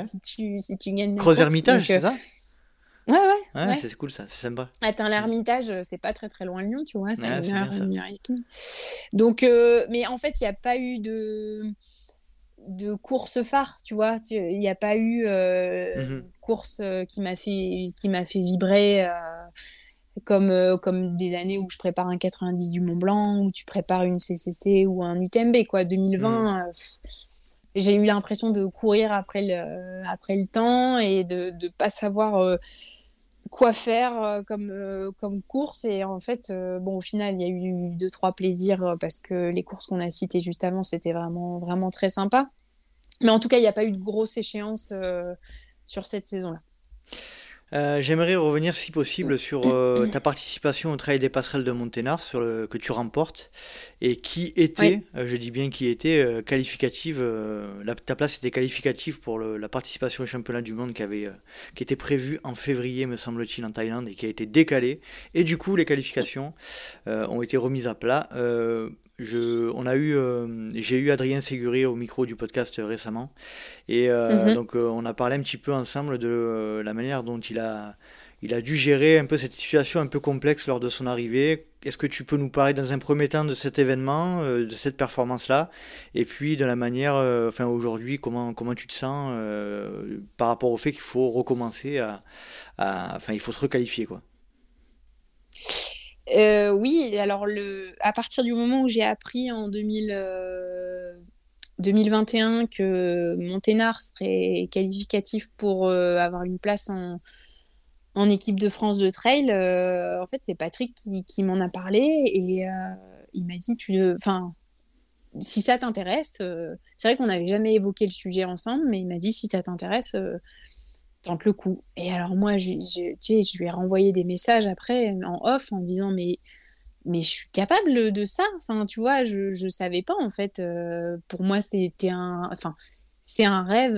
si, tu, si tu gagnes. Croze Hermitage, c'est ça? Ouais, ouais. ouais, c'est cool ça, c'est sympa. Attends, l'Ermitage, euh, c'est pas très très loin de Lyon, tu vois, c'est une heure, Donc, euh, mais en fait, il n'y a pas eu de, de course phare, tu vois. Il n'y a pas eu euh, mmh course euh, qui m'a fait, qui m'a fait vibrer. comme, comme des années où je prépare un 90 du Mont Blanc, où tu prépares une CCC ou un UTMB, quoi. 2020, mmh. j'ai eu l'impression de courir après le, après le temps et de ne pas savoir quoi faire euh, comme, euh, comme course. Et en fait, euh, bon, au final, il y a eu deux, trois plaisirs parce que les courses qu'on a citées juste avant, c'était vraiment, vraiment très sympa. Mais en tout cas, il n'y a pas eu de grosse échéance sur cette saison-là. Euh, j'aimerais revenir, si possible, sur euh, ta participation au Trail des Passerelles de Monténard, sur le, que tu remportes, et qui était, euh, je dis bien qui était, qualificative, ta place était qualificative pour la participation au championnat du monde qui, avait, qui était prévue en février, me semble-t-il, en Thaïlande, et qui a été décalée. Et du coup, les qualifications ont été remises à plat. Je, on a eu, euh, j'ai eu Adrien Séguré au micro du podcast récemment, et euh, mhm. donc euh, on a parlé un petit peu ensemble de la manière dont il a, il a dû gérer un peu cette situation un peu complexe lors de son arrivée. Est-ce que tu peux nous parler dans un premier temps de cet événement, de cette performance-là, et puis de la manière, enfin aujourd'hui, comment, comment tu te sens par rapport au fait qu'il faut recommencer à, enfin il faut se requalifier quoi. Euh, oui, alors à partir du moment où j'ai appris en 2021 euh, que Monténard serait qualificatif pour euh, avoir une place en, équipe de France de trail, en fait c'est Patrick qui, qui m'en a parlé et il m'a dit tu, si ça t'intéresse, c'est vrai qu'on n'avait jamais évoqué le sujet ensemble, mais il m'a dit si ça t'intéresse, tente le coup. Et alors moi, je, je lui ai renvoyé des messages après en off en disant mais mais je suis capable de ça. Enfin, tu vois, je ne savais pas en fait. pour moi, c'était un, enfin, c'est un rêve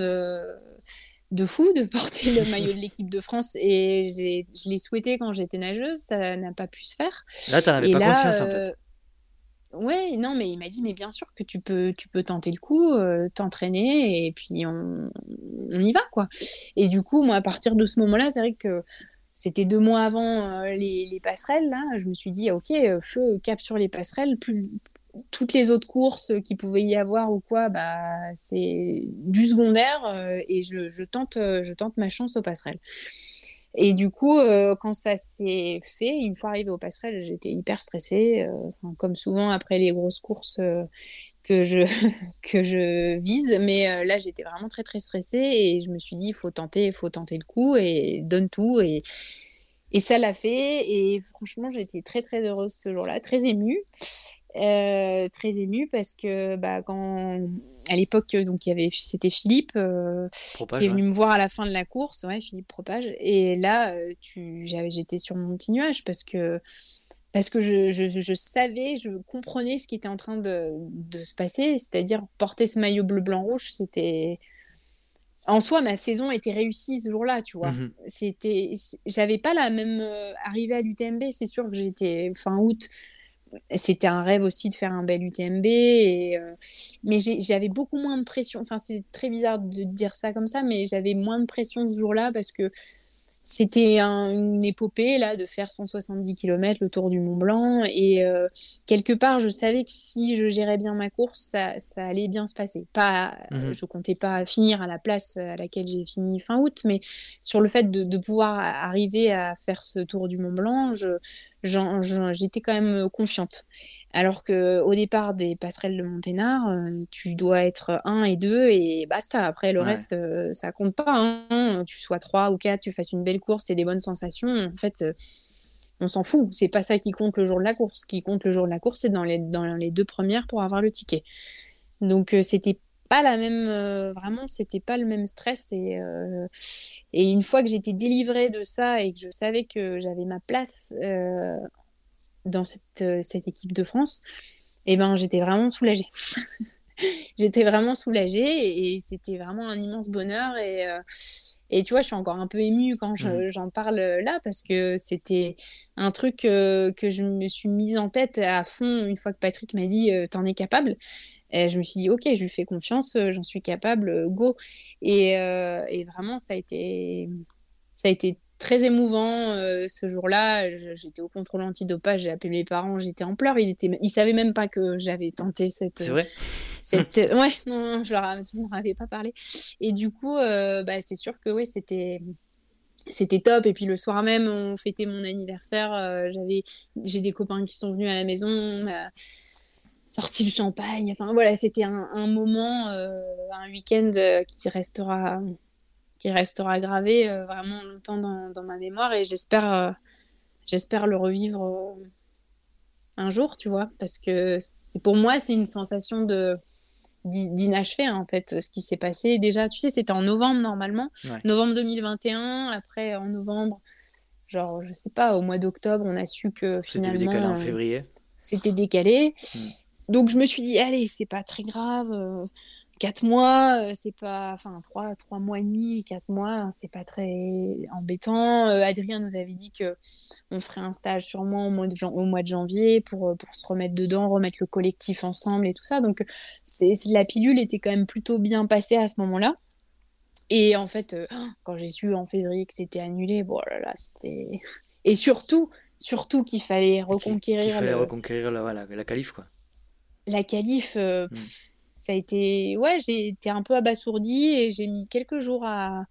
de fou de porter le maillot de l'équipe de France et je l'ai souhaité quand j'étais nageuse, ça n'a pas pu se faire. Là, tu n'avais pas confiance en fait. Ouais, non, mais il m'a dit, mais bien sûr que tu peux, tu peux tenter le coup, euh, t'entraîner, et puis on, on, y va, quoi. Et du coup, moi, à partir de ce moment-là, c'est vrai que c'était deux mois avant euh, les, les, passerelles, là, je me suis dit, ok, euh, feu, cap sur les passerelles, plus, toutes les autres courses qui pouvaient y avoir ou quoi, bah, c'est du secondaire, et je, tente, je tente ma chance aux passerelles. Et du coup, euh, quand ça s'est fait, une fois arrivée aux passerelles, j'étais hyper stressée, euh, comme souvent après les grosses courses euh, que, je, que vise. Mais là, j'étais vraiment très, très stressée et je me suis dit, il faut tenter, il faut tenter le coup et donne tout. Et, et ça l'a fait. Et franchement, j'étais très, très heureuse ce jour-là, très émue. Très émue parce que bah, quand à l'époque, euh, donc il y avait, c'était Philippe euh, qui est venu me voir à la fin de la course, ouais, Philippe Propage. Et là, euh, tu, j'étais sur mon petit nuage parce que parce que je, je, je, savais, je comprenais ce qui était en train de, de se passer, c'est-à-dire porter ce maillot bleu, blanc, rouge, c'était en soi, ma saison était réussie ce jour-là, tu vois. Mmh c'était, j'avais pas la même arrivée à l'UTMB. C'est sûr que j'étais fin août c'était un rêve aussi de faire un bel UTMB. Et, euh, mais j'avais beaucoup moins de pression. Enfin, c'est très bizarre de dire ça comme ça, mais j'avais moins de pression ce jour-là parce que c'était une épopée là de faire 170 km le tour du Mont Blanc et euh, quelque part je savais que si je gérais bien ma course ça, ça allait bien se passer pas mmh je comptais pas finir à la place à laquelle j'ai fini fin août mais sur le fait de, de, pouvoir arriver à faire ce tour du Mont Blanc je, j'étais quand même confiante. Alors que au départ des passerelles de Monténard, euh, tu dois être 1 et 2 et basta. Après, le reste, euh, ça compte pas. Hein. Tu sois 3 ou 4, tu fasses une belle course et des bonnes sensations. En fait, euh, on s'en fout. C'est pas ça qui compte le jour de la course. Ce qui compte le jour de la course, c'est dans les, dans les deux premières pour avoir le ticket. Donc, c'était pas la même euh, vraiment c'était pas le même stress et euh, et une fois que j'étais délivrée de ça et que je savais que j'avais ma place euh, dans cette, cette équipe de France et eh ben j'étais vraiment soulagée j'étais vraiment soulagée et, c'était vraiment un immense bonheur et et tu vois, je suis encore un peu émue quand mmh. j'en parle là parce que c'était un truc que je me suis mise en tête à fond une fois que Patrick m'a dit T'en es capable. Et je me suis dit, ok, je lui fais confiance, euh, j'en suis capable, euh, go. Et, euh, et, vraiment, ça a été, ça a été très émouvant ce jour-là. J'étais au contrôle antidopage, j'ai appelé mes parents, j'étais en pleurs. Ils étaient, ils savaient même pas que j'avais tenté cette. C'est vrai. Cette, ouais, non, je leur avais pas parlé. Et du coup, bah, c'est sûr que ouais, c'était c'était top et puis le soir même on fêtait mon anniversaire j'avais j'ai des copains qui sont venus à la maison sorti le champagne. Enfin voilà, c'était un, moment, euh, un week-end euh, qui restera, qui restera gravé euh, vraiment longtemps dans, ma mémoire. Et j'espère, j'espère le revivre un jour, tu vois, parce que c'est pour moi c'est une sensation de d'inachevé hein, en fait ce qui s'est passé. Déjà tu sais c'était en novembre normalement. Novembre 2021 après en novembre genre je sais pas au mois d'octobre on a su que finalement c'était décalé en février. c'était décalé. Hmm donc je me suis dit, allez, c'est pas très grave. Euh, quatre mois, euh, c'est pas, enfin trois, trois mois et demi, quatre mois, hein, c'est pas très embêtant. Euh, Adrien nous avait dit que on ferait un stage sûrement au mois de, au mois de janvier pour, pour se remettre dedans, remettre le collectif ensemble et tout ça. Donc c'est, la pilule était quand même plutôt bien passée à ce moment-là. Et en fait, quand j'ai su en février que c'était annulé, bon oh là là, c'était. Et surtout, surtout qu'il fallait reconquérir. Il fallait reconquérir la, la, la qualif, quoi la qualif, euh, hmm. ça a été. Ouais, j'ai été un peu abasourdie et j'ai mis quelques jours à,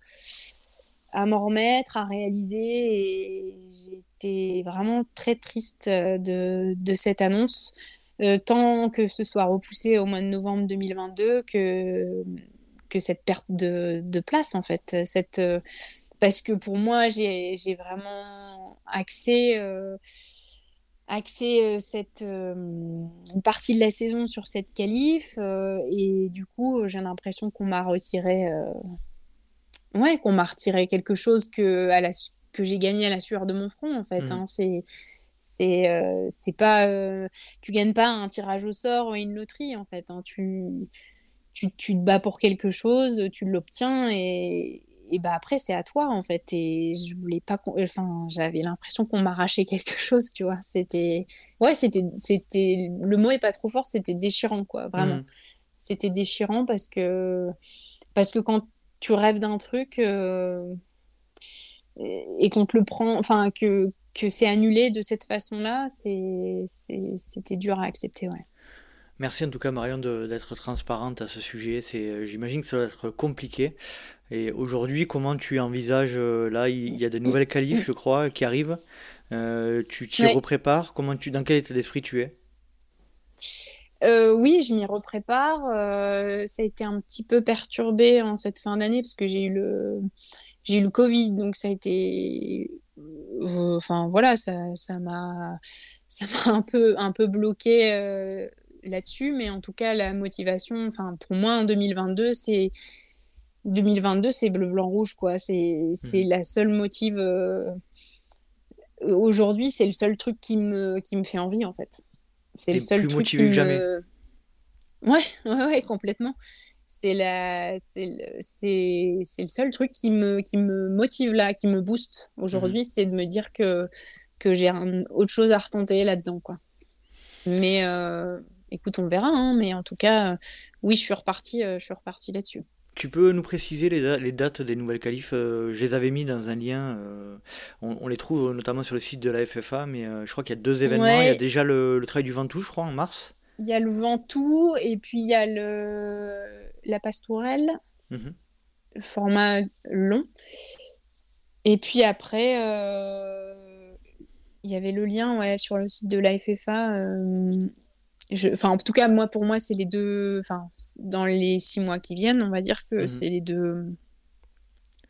à m'en remettre, à réaliser. Et j'étais vraiment très triste euh, de, de cette annonce, euh, tant que ce soit repoussé au mois de novembre 2022 que, que cette perte de, de place, en fait. Cette, parce que pour moi, j'ai vraiment accès axé cette une partie de la saison sur cette qualif et du coup j'ai l'impression qu'on m'a retiré ouais qu'on m'a retiré quelque chose que à la que j'ai gagné à la sueur de mon front en fait mmh. hein. c'est c'est c'est pas tu gagnes pas un tirage au sort ou une loterie en fait hein. tu, tu, tu te bats pour quelque chose tu l'obtiens et, et bah après c'est à toi en fait et je voulais pas enfin j'avais l'impression qu'on m'arrachait quelque chose tu vois c'était ouais c'était c'était le mot est pas trop fort c'était déchirant quoi vraiment mmh. c'était déchirant parce que parce que quand tu rêves d'un truc euh, et qu'on te le prend enfin que que c'est annulé de cette façon là c'est c'était dur à accepter ouais Merci en tout cas Marion d'être transparente à ce sujet. C'est, j'imagine que ça va être compliqué. Et aujourd'hui, comment tu envisages euh, Là, il y a des nouvelles qualifs, je crois, qui arrivent. Euh, tu t'y reprépares Comment tu, dans quel état d'esprit tu es? Euh, oui, je m'y reprépare. ça a été un petit peu perturbé en cette fin d'année parce que j'ai eu le j'ai eu le Covid, donc ça a été, enfin voilà, ça ça m'a ça m'a un peu un peu bloqué là-dessus, mais en tout cas, la motivation, enfin, pour moi, en 2022, c'est 2022, c'est bleu, blanc, rouge, quoi. C'est mmh. la seule motive. Euh, aujourd'hui, c'est le seul truc qui me, qui me fait envie, en fait. C'est le seul plus truc motivé que jamais. Ouais, ouais, ouais, complètement. C'est la, c'est le, le seul truc qui me, qui me motive là, qui me booste aujourd'hui, mmh. c'est de me dire que que j'ai autre chose à retenter là-dedans, quoi. Mais euh, écoute, on verra, hein, mais en tout cas, euh, oui, je suis repartie, je suis repartie là-dessus. Tu peux nous préciser les, les dates des nouvelles qualifs euh, Je les avais mis dans un lien. on, les trouve notamment sur le site de la FFA, mais je crois qu'il y a deux événements. Il y a déjà le, le Trail du Ventoux, je crois, en mars. Il y a le Ventoux et puis il y a le, la Pastourelle, mhm. format long. Et puis après, il y avait le lien ouais, sur le site de la FFA enfin, en tout cas, moi, pour moi, c'est les deux. Enfin, dans les six mois qui viennent, on va dire que mhm. c'est les deux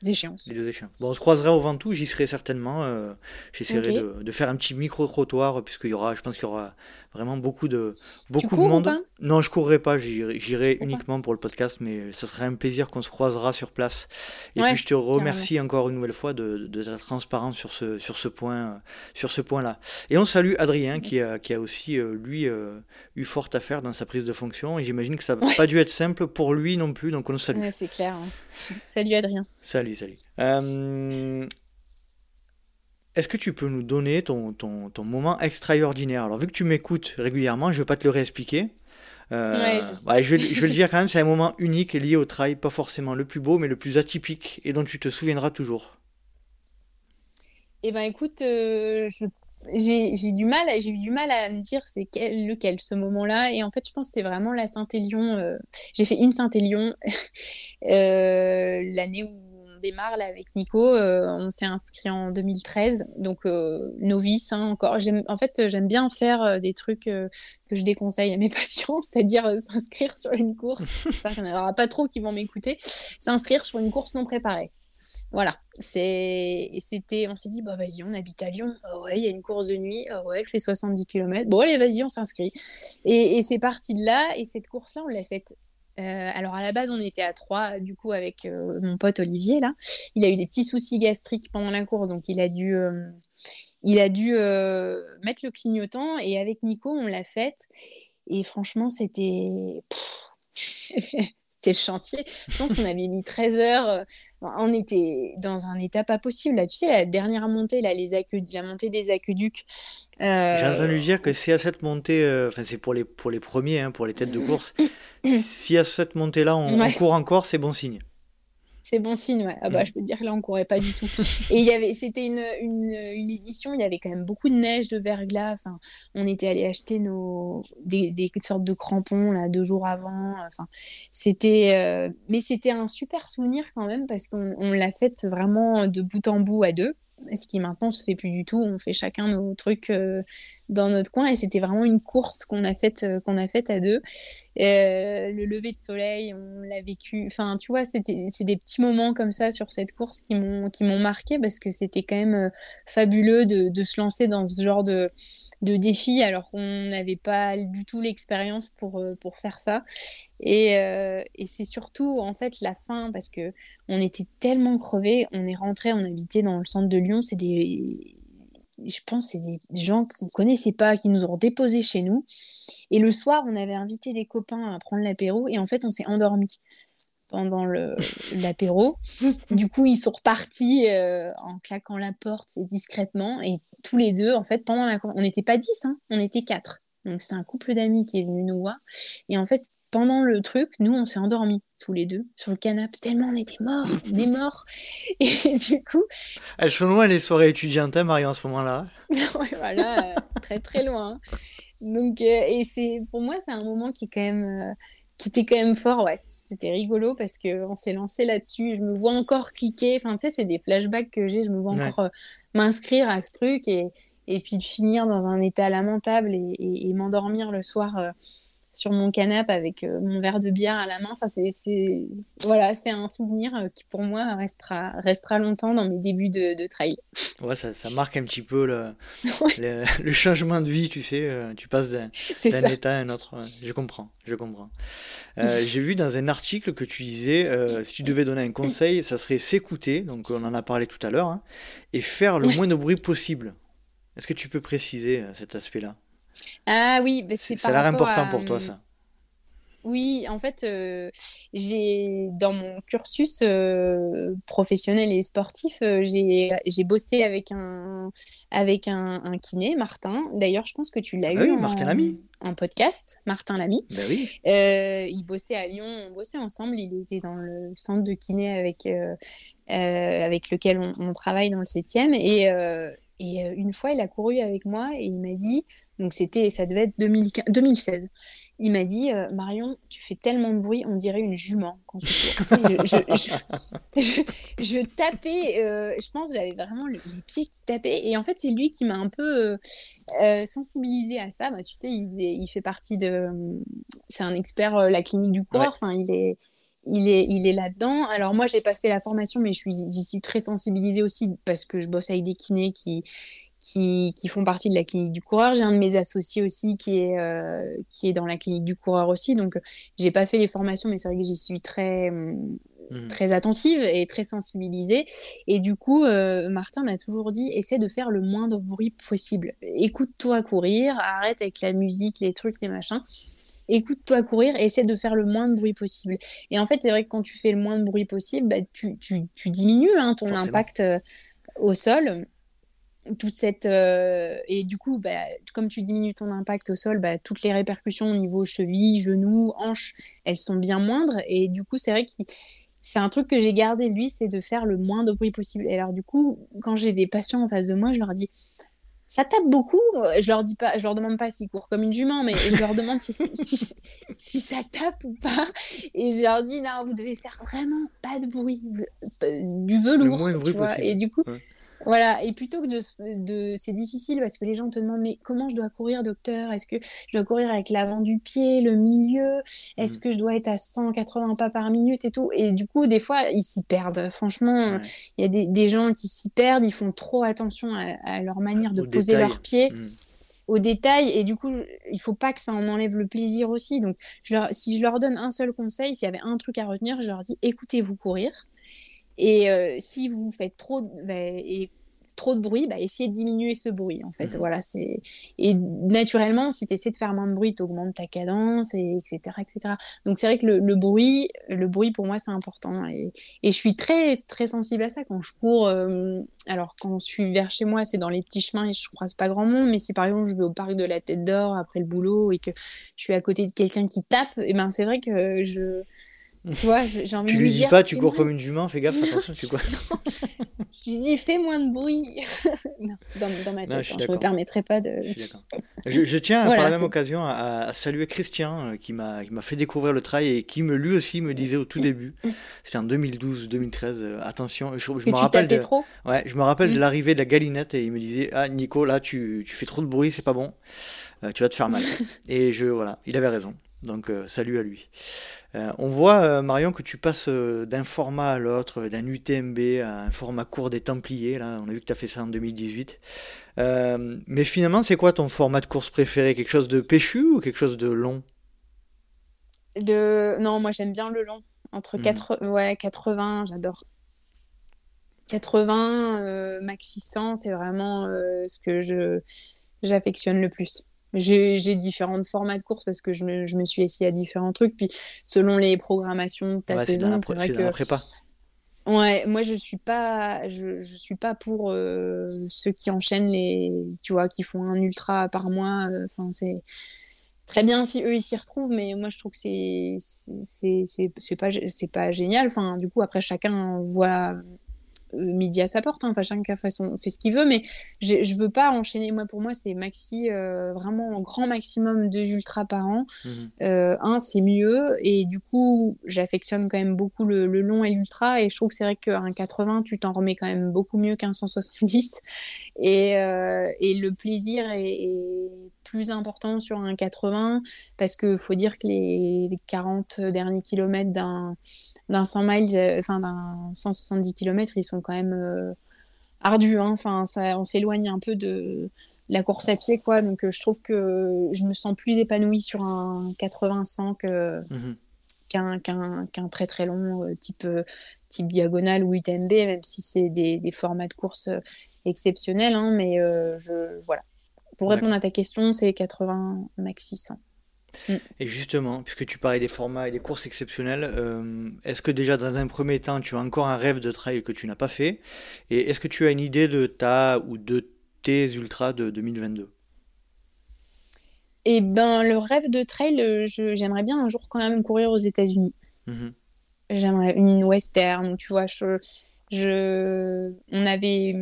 échéances. Les deux échéances. Bon, on se croisera au Ventoux, j'y serai certainement. Euh, j'essaierai de, de, faire un petit micro-trottoir, puisqu'il y aura, je pense qu'il y aura vraiment beaucoup de, beaucoup de monde. non, je courrai pas, j'irai uniquement pour le podcast, mais ce serait un plaisir qu'on se croisera sur place. Et puis je te remercie encore une nouvelle fois de, de, ta transparence sur ce, sur ce point, sur ce point-là. Et on salue Adrien qui a, qui a aussi euh, lui euh, eu fort à faire dans sa prise de fonction. Et j'imagine que ça n'a pas dû être simple pour lui non plus, donc on le salue. c'est clair. Hein. salut Adrien. Salut, salut. Euh, est-ce que tu peux nous donner ton, ton, ton, moment extraordinaire? Alors, vu que tu m'écoutes régulièrement, je ne vais pas te le réexpliquer. Euh, je, vais, je, vais, le dire quand même, c'est un moment unique lié au trail, pas forcément le plus beau, mais le plus atypique et dont tu te souviendras toujours. Eh ben écoute, euh, j'ai du mal, j'ai eu du mal à me dire c'est lequel ce moment-là, et en fait je pense que c'est vraiment la Saint-Élion. Euh, j'ai fait une Saint-Élion l'année où démarre là, avec Nico. Euh, on s'est inscrit en 2013, donc euh, novice hein, encore. En fait, j'aime bien faire euh, des trucs que je déconseille à mes patients, c'est-à-dire s'inscrire sur une course. il n'y en aura pas trop qui vont m'écouter. S'inscrire sur une course non préparée. Voilà, c'était on s'est dit bah vas-y, on habite à Lyon. Ah ouais, il y a une course de nuit. Ah ouais, elle fait 70 km. Bon allez, vas-y, on s'inscrit. Et, et c'est parti de là et cette course là, on l'a faite euh, alors à la base, on était à trois, du coup, avec euh, mon pote Olivier là. Il a eu des petits soucis gastriques pendant la course, donc il a dû, euh, il a dû mettre le clignotant. Et avec Nico, on l'a faite. Et franchement, c'était c'était le chantier. Je pense qu'on avait mis 13 heures. On était dans un état pas possible. Là, tu sais, la dernière montée, là, les la montée des aqueducs. J'ai entendu dire que c'est à cette montée, enfin c'est pour les, pour les premiers, hein, pour les têtes de course, si à cette montée-là, on, court encore, c'est bon signe. C'est bon signe, ouais. Ah bah, mm. Je peux te dire que là, on courait pas du tout. Et il y avait, c'était une, une, édition, il y avait quand même beaucoup de neige, de verglas. Enfin, on était allé acheter nos, des, des, sortes de crampons là, deux jours avant. Enfin, c'était, euh, mais c'était un super souvenir quand même parce qu'on l'a fait vraiment de bout en bout à deux ce qui maintenant se fait plus du tout. On fait chacun nos trucs euh, dans notre coin et c'était vraiment une course qu'on a faite euh, qu'on a faite à deux. Euh, le lever de soleil, on l'a vécu. Enfin, tu vois, c'était c'est des petits moments comme ça sur cette course qui m'ont qui m'ont marqué parce que c'était quand même fabuleux de, de, se lancer dans ce genre de de défi alors qu'on n'avait pas du tout l'expérience pour, pour faire ça. Et, et c'est surtout en fait la fin parce que on était tellement crevés, on est rentré, on habitait dans le centre de Lyon, c'est des je pense c'est des gens qu'on ne connaissait pas, qui nous ont déposés chez nous. Et le soir, on avait invité des copains à prendre l'apéro et en fait, on s'est endormi pendant l'apéro. du coup, ils sont repartis euh, en claquant la porte discrètement et tous les deux, en fait, pendant la on n'était pas dix, hein, on était quatre. Donc c'était un couple d'amis qui est venu nous voir. Et en fait, pendant le truc, nous, on s'est endormis tous les deux sur le canapé, tellement on était morts, on est morts. Et du coup. Elles sont loin les soirées étudiantes, hein, Marie, en ce moment-là. oui, voilà, euh, très très loin. Donc, euh, et c'est pour moi, c'est un moment qui, quand même, euh, qui était quand même fort, ouais. C'était rigolo parce qu'on s'est lancé là-dessus. Je me vois encore cliquer. Enfin, tu sais, c'est des flashbacks que j'ai. Je me vois encore m'inscrire à ce truc et, et puis finir dans un état lamentable et, et m'endormir le soir sur mon canapé avec euh, mon verre de bière à la main. Enfin, c'est, voilà, c'est un souvenir euh, qui pour moi restera, restera longtemps dans mes débuts de, trail. Ouais, ça, ça, marque un petit peu le, le, changement de vie, tu sais. Euh, tu passes d'un, état à un autre. Je comprends, je comprends. j'ai vu dans un article que tu disais, si tu devais donner un conseil, ça serait s'écouter, donc on en a parlé tout à l'heure, hein, et faire le moins de bruit possible. Est-ce que tu peux préciser cet aspect-là? Ah oui, bah, c'est Ça a l'air important pour toi, ça. Oui, en fait, euh, j'ai dans mon cursus euh, professionnel et sportif, euh, j'ai bossé avec un avec un, kiné, Martin. D'ailleurs, je pense que tu l'as ah eu. Oui, Martin Lamy. Un podcast, Martin Lamy. Ben oui. il bossait à Lyon, on bossait ensemble. Il était dans le centre de kiné avec avec lequel on, on, travaille dans le 7e et et une fois, il a couru avec moi et il m'a dit, donc c'était, ça devait être 2016. Il m'a dit, Marion, tu fais tellement de bruit, on dirait une jument quand tu cours. je, je, tapais, je pense j'avais vraiment les pieds qui tapaient. Et en fait, c'est lui qui m'a un peu sensibilisé à ça. Bah, tu sais, il, il fait partie de. C'est un expert, la clinique du corps. Enfin, il est il est, il est là-dedans. Alors moi, j'ai pas fait la formation, mais je suis, j'y suis très sensibilisée aussi parce que je bosse avec des kinés qui, qui, qui font partie de la clinique du coureur. J'ai un de mes associés aussi qui est, euh, qui est dans la clinique du coureur aussi. Donc, j'ai pas fait les formations, mais c'est vrai que j'y suis très, mmh. très attentive et très sensibilisée. Et du coup, euh, Martin m'a toujours dit, essaie de faire le moindre bruit possible. Écoute-toi courir, arrête avec la musique, les trucs, les machins écoute-toi courir et essaie de faire le moins de bruit possible. Et en fait, c'est vrai que quand tu fais le moins de bruit possible, bah, tu, tu, tu, diminues hein, ton impact euh, au sol. Toute cette, euh, et du coup, bah, comme tu diminues ton impact au sol, bah, toutes les répercussions au niveau cheville, genoux, hanches, elles sont bien moindres. Et du coup, c'est vrai que c'est un truc que j'ai gardé lui, c'est de faire le moins de bruit possible. Et alors, du coup, quand j'ai des patients en face de moi, je leur dis ça tape beaucoup. Euh, je leur dis pas, je leur demande pas s'ils courent comme une jument, mais je leur demande si, si, ça tape ou pas. Et je leur dis non, vous devez faire vraiment pas de bruit, euh, du velours, tu vois. Et du coup, voilà, et plutôt que de, c'est difficile parce que les gens te demandent mais comment je dois courir docteur? Est-ce que je dois courir avec l'avant du pied, le milieu? Est-ce mmh. que je dois être à 180 pas par minute et tout? Et du coup, des fois, ils s'y perdent. Franchement, il y a des, gens qui s'y perdent, ils font trop attention à, leur manière de poser leurs pieds. Mmh. aux détails et du coup il faut pas que ça en enlève le plaisir aussi donc je si je leur donne un seul conseil s'il y avait un truc à retenir je leur dis écoutez-vous courir et euh, si vous faites trop, bah, et trop de bruit, bah, essayez de diminuer ce bruit. En fait, mmh voilà, c'est et naturellement, si tu essaies de faire moins de bruit, tu augmentes ta cadence, et etc., etc. Donc c'est vrai que le, bruit, le bruit pour moi c'est important et, et, je suis très très sensible à ça quand je cours. Euh, alors quand je suis vers chez moi, c'est dans les petits chemins et je croise pas grand monde. Mais si par exemple je vais au parc de la Tête d'Or après le boulot et que je suis à côté de quelqu'un qui tape, et eh ben c'est vrai que je tu vois, j'ai envie tu de lui, dis pas, tu cours comme une jument, fais gaffe, attention, tu quoi Je lui dis, fais moins de bruit. dans, ma tête, je, ne hein, me permettrai pas de. Je, je, tiens par la même occasion à, saluer Christian euh, qui m'a fait découvrir le trail et qui me lui aussi me disait au tout début, c'était en 2012-2013, euh, attention, je, me rappelle. De, trop ouais, je me rappelle de mm. l'arrivée de la galinette et il me disait, ah Nico, là tu, tu fais trop de bruit, c'est pas bon, euh, tu vas te faire mal. et je voilà, il avait raison. Donc salut à lui. Euh, on voit, euh, Marion, que tu passes euh, d'un format à l'autre, d'un UTMB à un format court des Templiers. Là, on a vu que tu as fait ça en 2018. mais finalement, c'est quoi ton format de course préféré? Quelque chose de péchu ou quelque chose de long? De... Non, moi j'aime bien le long. Entre 4... Mhm. ouais, 80, j'adore. 80, euh, max 600, c'est vraiment euh, ce que je j'affectionne le plus. J'ai différents formats de course parce que je me, je me, suis essayé à différents trucs. Puis selon les programmations de ta saison, c'est vrai que. Prépa. Ouais, moi je suis pas, je, je suis pas pour euh, ceux qui enchaînent les, tu vois, qui font un ultra par mois. Enfin, c'est très bien si eux ils s'y retrouvent, mais moi je trouve que c'est c'est pas c'est pas génial. Enfin, du coup après chacun voit euh, midi à sa porte. Hein. Enfin, chacun fait ce qu'il veut, mais je veux pas enchaîner. Moi, pour moi, c'est maxi, euh, vraiment un grand maximum deux ultras par an. Mmh euh, un, c'est mieux, et du coup, j'affectionne quand même beaucoup le, long et l'ultra, et je trouve que c'est vrai qu'un 80, tu t'en remets quand même beaucoup mieux qu'un 170, et, et le plaisir est, plus important sur un 80, parce que faut dire que les 40 derniers kilomètres d'un d'un 100 miles, euh, enfin d'un 170 km, ils sont quand même euh, ardus. Hein. Enfin, ça, on s'éloigne un peu de la course à pied, quoi. Donc, euh, je trouve que je me sens plus épanouie sur un 80-100 que, mhm. qu'un, très très long type, type diagonale ou UTMB, même si c'est des, des formats de course exceptionnels. Hein. mais je, voilà. Pour répondre à ta question, c'est 80 maxi 100. Mm. Et justement, puisque tu parlais des formats et des courses exceptionnelles, euh, est-ce que déjà dans un premier temps, tu as encore un rêve de trail que tu n'as pas fait Et est-ce que tu as une idée de ta ou de tes ultras de 2022 Eh ben, le rêve de trail, euh, j'aimerais bien un jour quand même courir aux États-Unis. Mhm. J'aimerais une western, tu vois. Je, je, on avait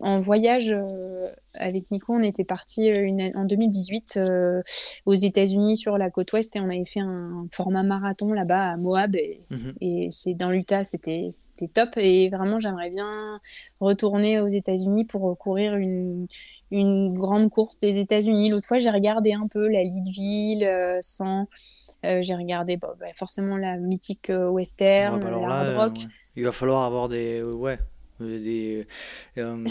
en voyage euh, avec Nico, on était parti euh, en 2018 euh, aux États-Unis sur la côte ouest et on avait fait un format marathon là-bas à Moab et, mhm. c'est dans l'Utah, c'était top et vraiment j'aimerais bien retourner aux États-Unis pour courir une, une grande course des États-Unis. L'autre fois, j'ai regardé un peu la Leadville 100 j'ai regardé bah, forcément la mythique western, bah la hard rock. Il va falloir avoir des ouais des, euh,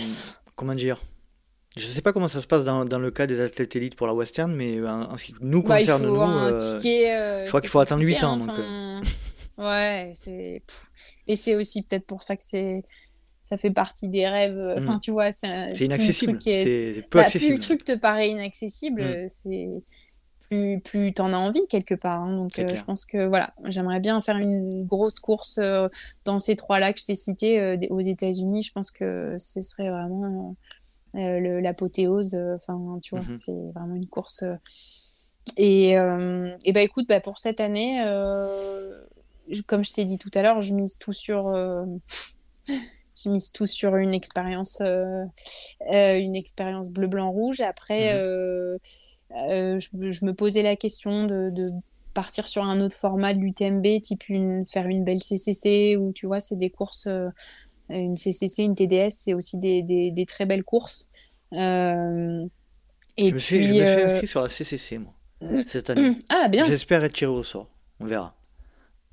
comment dire je ne sais pas comment ça se passe dans, dans, le cas des athlètes élites pour la western, mais en, ce qui nous bah, concerne, nous, euh, euh, je crois qu'il faut attendre 8 ans. donc, Ouais, c'est. Et c'est aussi peut-être pour ça que c'est ça fait partie des rêves. Enfin, mm. tu vois, c'est inaccessible. C'est peu accessible. Plus le truc te paraît inaccessible, mm. c'est plus, plus tu en as envie quelque part. Hein. Donc, euh, je pense que voilà, j'aimerais bien faire une grosse course euh, dans ces trois lacs que je t'ai cités euh, aux États-Unis. Je pense que ce serait vraiment l'apothéose. Enfin, tu vois, mhm. c'est vraiment une course. Et, et bah écoute, bah, pour cette année, comme je t'ai dit tout à l'heure, je mise tout sur. je mise tout sur une expérience, une expérience bleu, blanc, rouge. Après, mhm. Euh, je, me posais la question de, partir sur un autre format de l'UTMB, type faire une belle CCC, ou tu vois, c'est des courses, euh, une CCC, une TDS, c'est aussi des, très belles courses. Euh, et je, me suis, suis inscrit sur la CCC, moi, cette année. Ah, bien. J'espère être tiré au sort. On verra.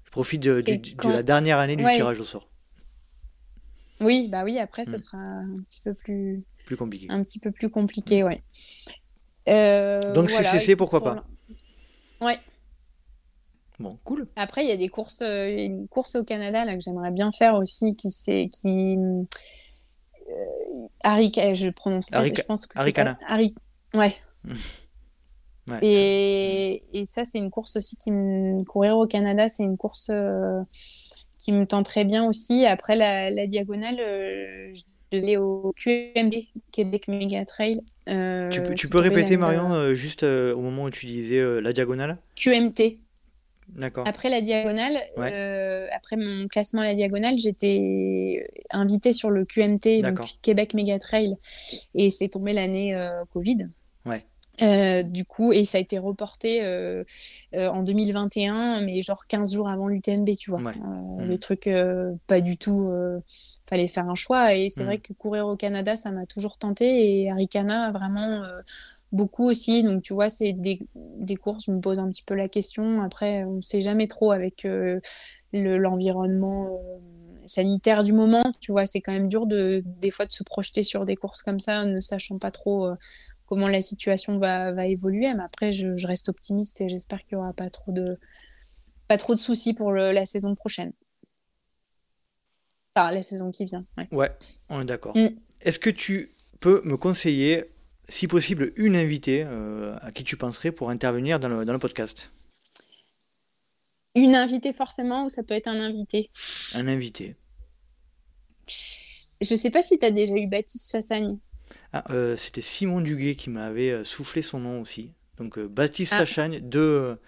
Je profite de, la dernière année du tirage au sort. Oui, bah oui, après, ce mm. sera un petit peu plus... Plus compliqué. Un petit peu plus compliqué, ouais. Euh, Donc CCC, pourquoi pas Ouais. Bon, cool. Après, il y a des courses, euh, une course au Canada là, que j'aimerais bien faire aussi, qui c'est qui euh, je prononce je pense que c'est Ari... Ouais. ouais. Et... et, ça, c'est une course aussi qui me courir au Canada, c'est une course euh, qui me tente très bien aussi. Après la, la diagonale, je devais au QMB, Québec Mega Trail. Euh, tu, peux, répéter, Marion, euh, juste euh, au moment où tu disais la diagonale? QMT. D'accord. Après la diagonale, après mon classement à la diagonale, j'étais invitée sur le QMT, donc Québec Mega Trail, et c'est tombé l'année Covid. Euh, du coup, et ça a été reporté euh, euh, en 2021, mais genre 15 jours avant l'UTMB, tu vois. Mmh. Le truc, pas du tout. Fallait faire un choix. Et c'est vrai mmh. que courir au Canada, ça m'a toujours tenté. Et Arikana, vraiment beaucoup aussi. Donc, tu vois, c'est des, des, courses, je me pose un petit peu la question. Après, on ne sait jamais trop avec l'environnement sanitaire du moment. Tu vois, c'est quand même dur de, des fois de se projeter sur des courses comme ça, ne sachant pas trop comment la situation va, va évoluer. Mais après, je, je reste optimiste et j'espère qu'il n'y aura pas trop de, pas trop de soucis pour le, la saison prochaine. Enfin, la saison qui vient. Ouais, ouais on est d'accord. Mm. Est-ce que tu peux me conseiller, si possible, une invitée euh, à qui tu penserais pour intervenir dans le, dans le podcast? Une invitée forcément ou ça peut être un invité? Un invité. Je sais pas si tu as déjà eu Baptiste Chassagne. Ah, euh, C'était Simon Duguet qui m'avait euh, soufflé son nom aussi. Donc Baptiste ah. Chassagne, de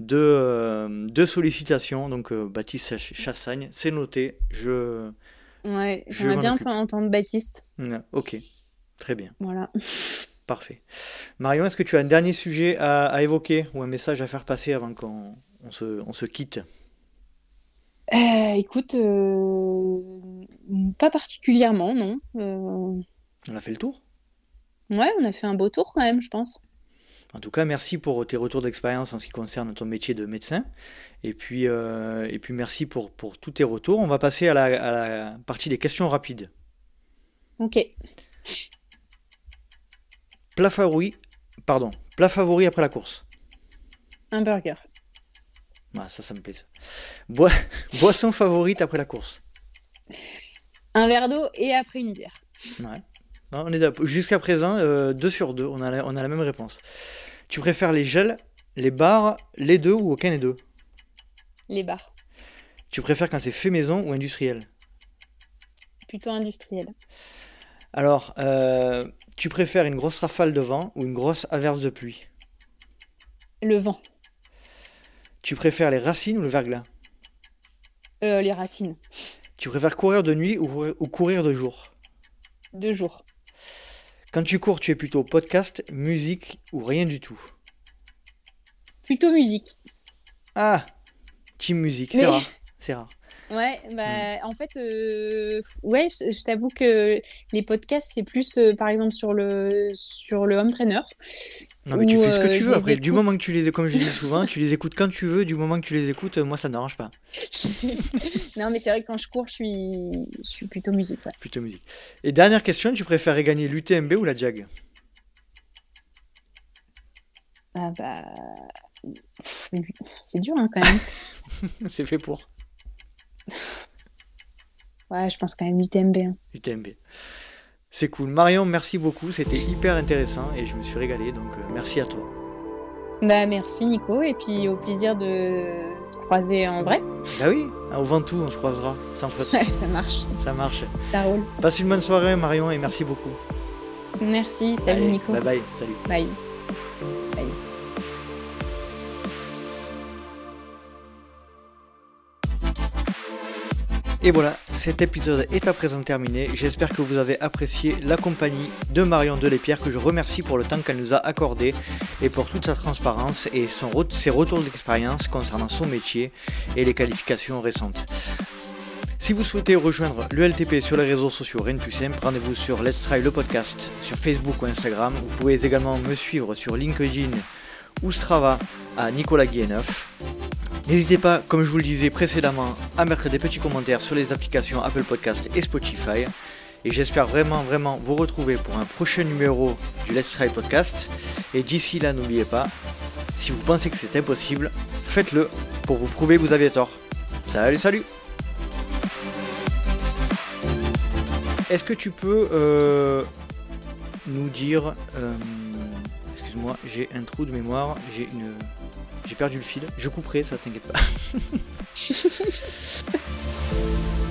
deux, deux sollicitations. Donc Baptiste Chassagne, c'est noté. Je, Ouais, j'aimerais bien entendre Baptiste. ok, très bien. Voilà. Parfait. Marion, est-ce que tu as un dernier sujet à, évoquer ou un message à faire passer avant qu'on se, on se, quitte? Euh, Écoute, euh, pas particulièrement, non. Euh. On a fait le tour? Ouais, on a fait un beau tour quand même, je pense. En tout cas, merci pour tes retours d'expérience en ce qui concerne ton métier de médecin. Et puis, euh, et puis merci pour, pour, tous tes retours. On va passer à la, à la, partie des questions rapides. Ok. Plat favori, pardon, plat favori après la course. Un burger. Ah, ça, ça me plaît. boisson favorite après la course. Un verre d'eau et après une bière. Ouais. On est jusqu'à présent 2 euh, sur 2, on a, on a la même réponse. Tu préfères les gels, les bars, les deux ou aucun des deux? Les bars. Tu préfères quand c'est fait maison ou industriel? Plutôt industriel. Alors, euh, tu préfères une grosse rafale de vent ou une grosse averse de pluie? Le vent. Tu préfères les racines ou le verglas? Euh, Les racines. Tu préfères courir de nuit ou, ou courir de jour? De jour. Quand tu cours, tu es plutôt podcast, musique ou rien du tout Plutôt musique. Ah, Team musique, c'est rare. C'est rare. Ouais, bah, en fait, euh, ouais, je, t'avoue que les podcasts, c'est plus, euh, par exemple, sur le, sur le home trainer. Non, mais tu fais ce que tu veux. Après, du moment que tu les, comme je dis souvent, tu les écoutes quand tu veux. Du moment que tu les écoutes, moi, ça ne m'arrange pas. non, mais c'est vrai que quand je cours, je suis, je suis plutôt musique. Plutôt musique. Et dernière question, tu préférais gagner l'UTMB ou la JAG Ah bah, c'est dur hein, quand même. c'est fait pour. Ouais, je pense quand même UTMB. Hein. UTMB. C'est cool. Marion, merci beaucoup. C'était hyper intéressant et je me suis régalé. Donc, euh, merci à toi. Bah, merci Nico. Et puis au plaisir de te croiser en vrai. Bah oui, au Ventoux, on se croisera sans faute. Ça marche. Ça marche. Ça roule. Passe une bonne soirée, Marion, et merci beaucoup. Merci. Salut Nico. Bye bye. Salut. Bye. Et voilà, cet épisode est à présent terminé. J'espère que vous avez apprécié la compagnie de Marion Delépierre, que je remercie pour le temps qu'elle nous a accordé et pour toute sa transparence et ses retours d'expérience concernant son métier et les qualifications récentes. Si vous souhaitez rejoindre l'ULTP sur les réseaux sociaux, rien de plus simple, rendez-vous sur Let's Try le podcast sur Facebook ou Instagram. Vous pouvez également me suivre sur LinkedIn ou Strava à Nicolas Guilleneuf. N'hésitez pas, comme je vous le disais précédemment, à mettre des petits commentaires sur les applications Apple Podcast et Spotify. Et j'espère vraiment, vraiment vous retrouver pour un prochain numéro du Let's Try Podcast. Et d'ici là, n'oubliez pas, si vous pensez que c'est impossible, faites-le pour vous prouver que vous aviez tort. Salut, salut Est-ce que tu peux euh, nous dire... Euh, excuse-moi, j'ai un trou de mémoire, j'ai une... J'ai perdu le fil. Je couperai, ça t'inquiète pas.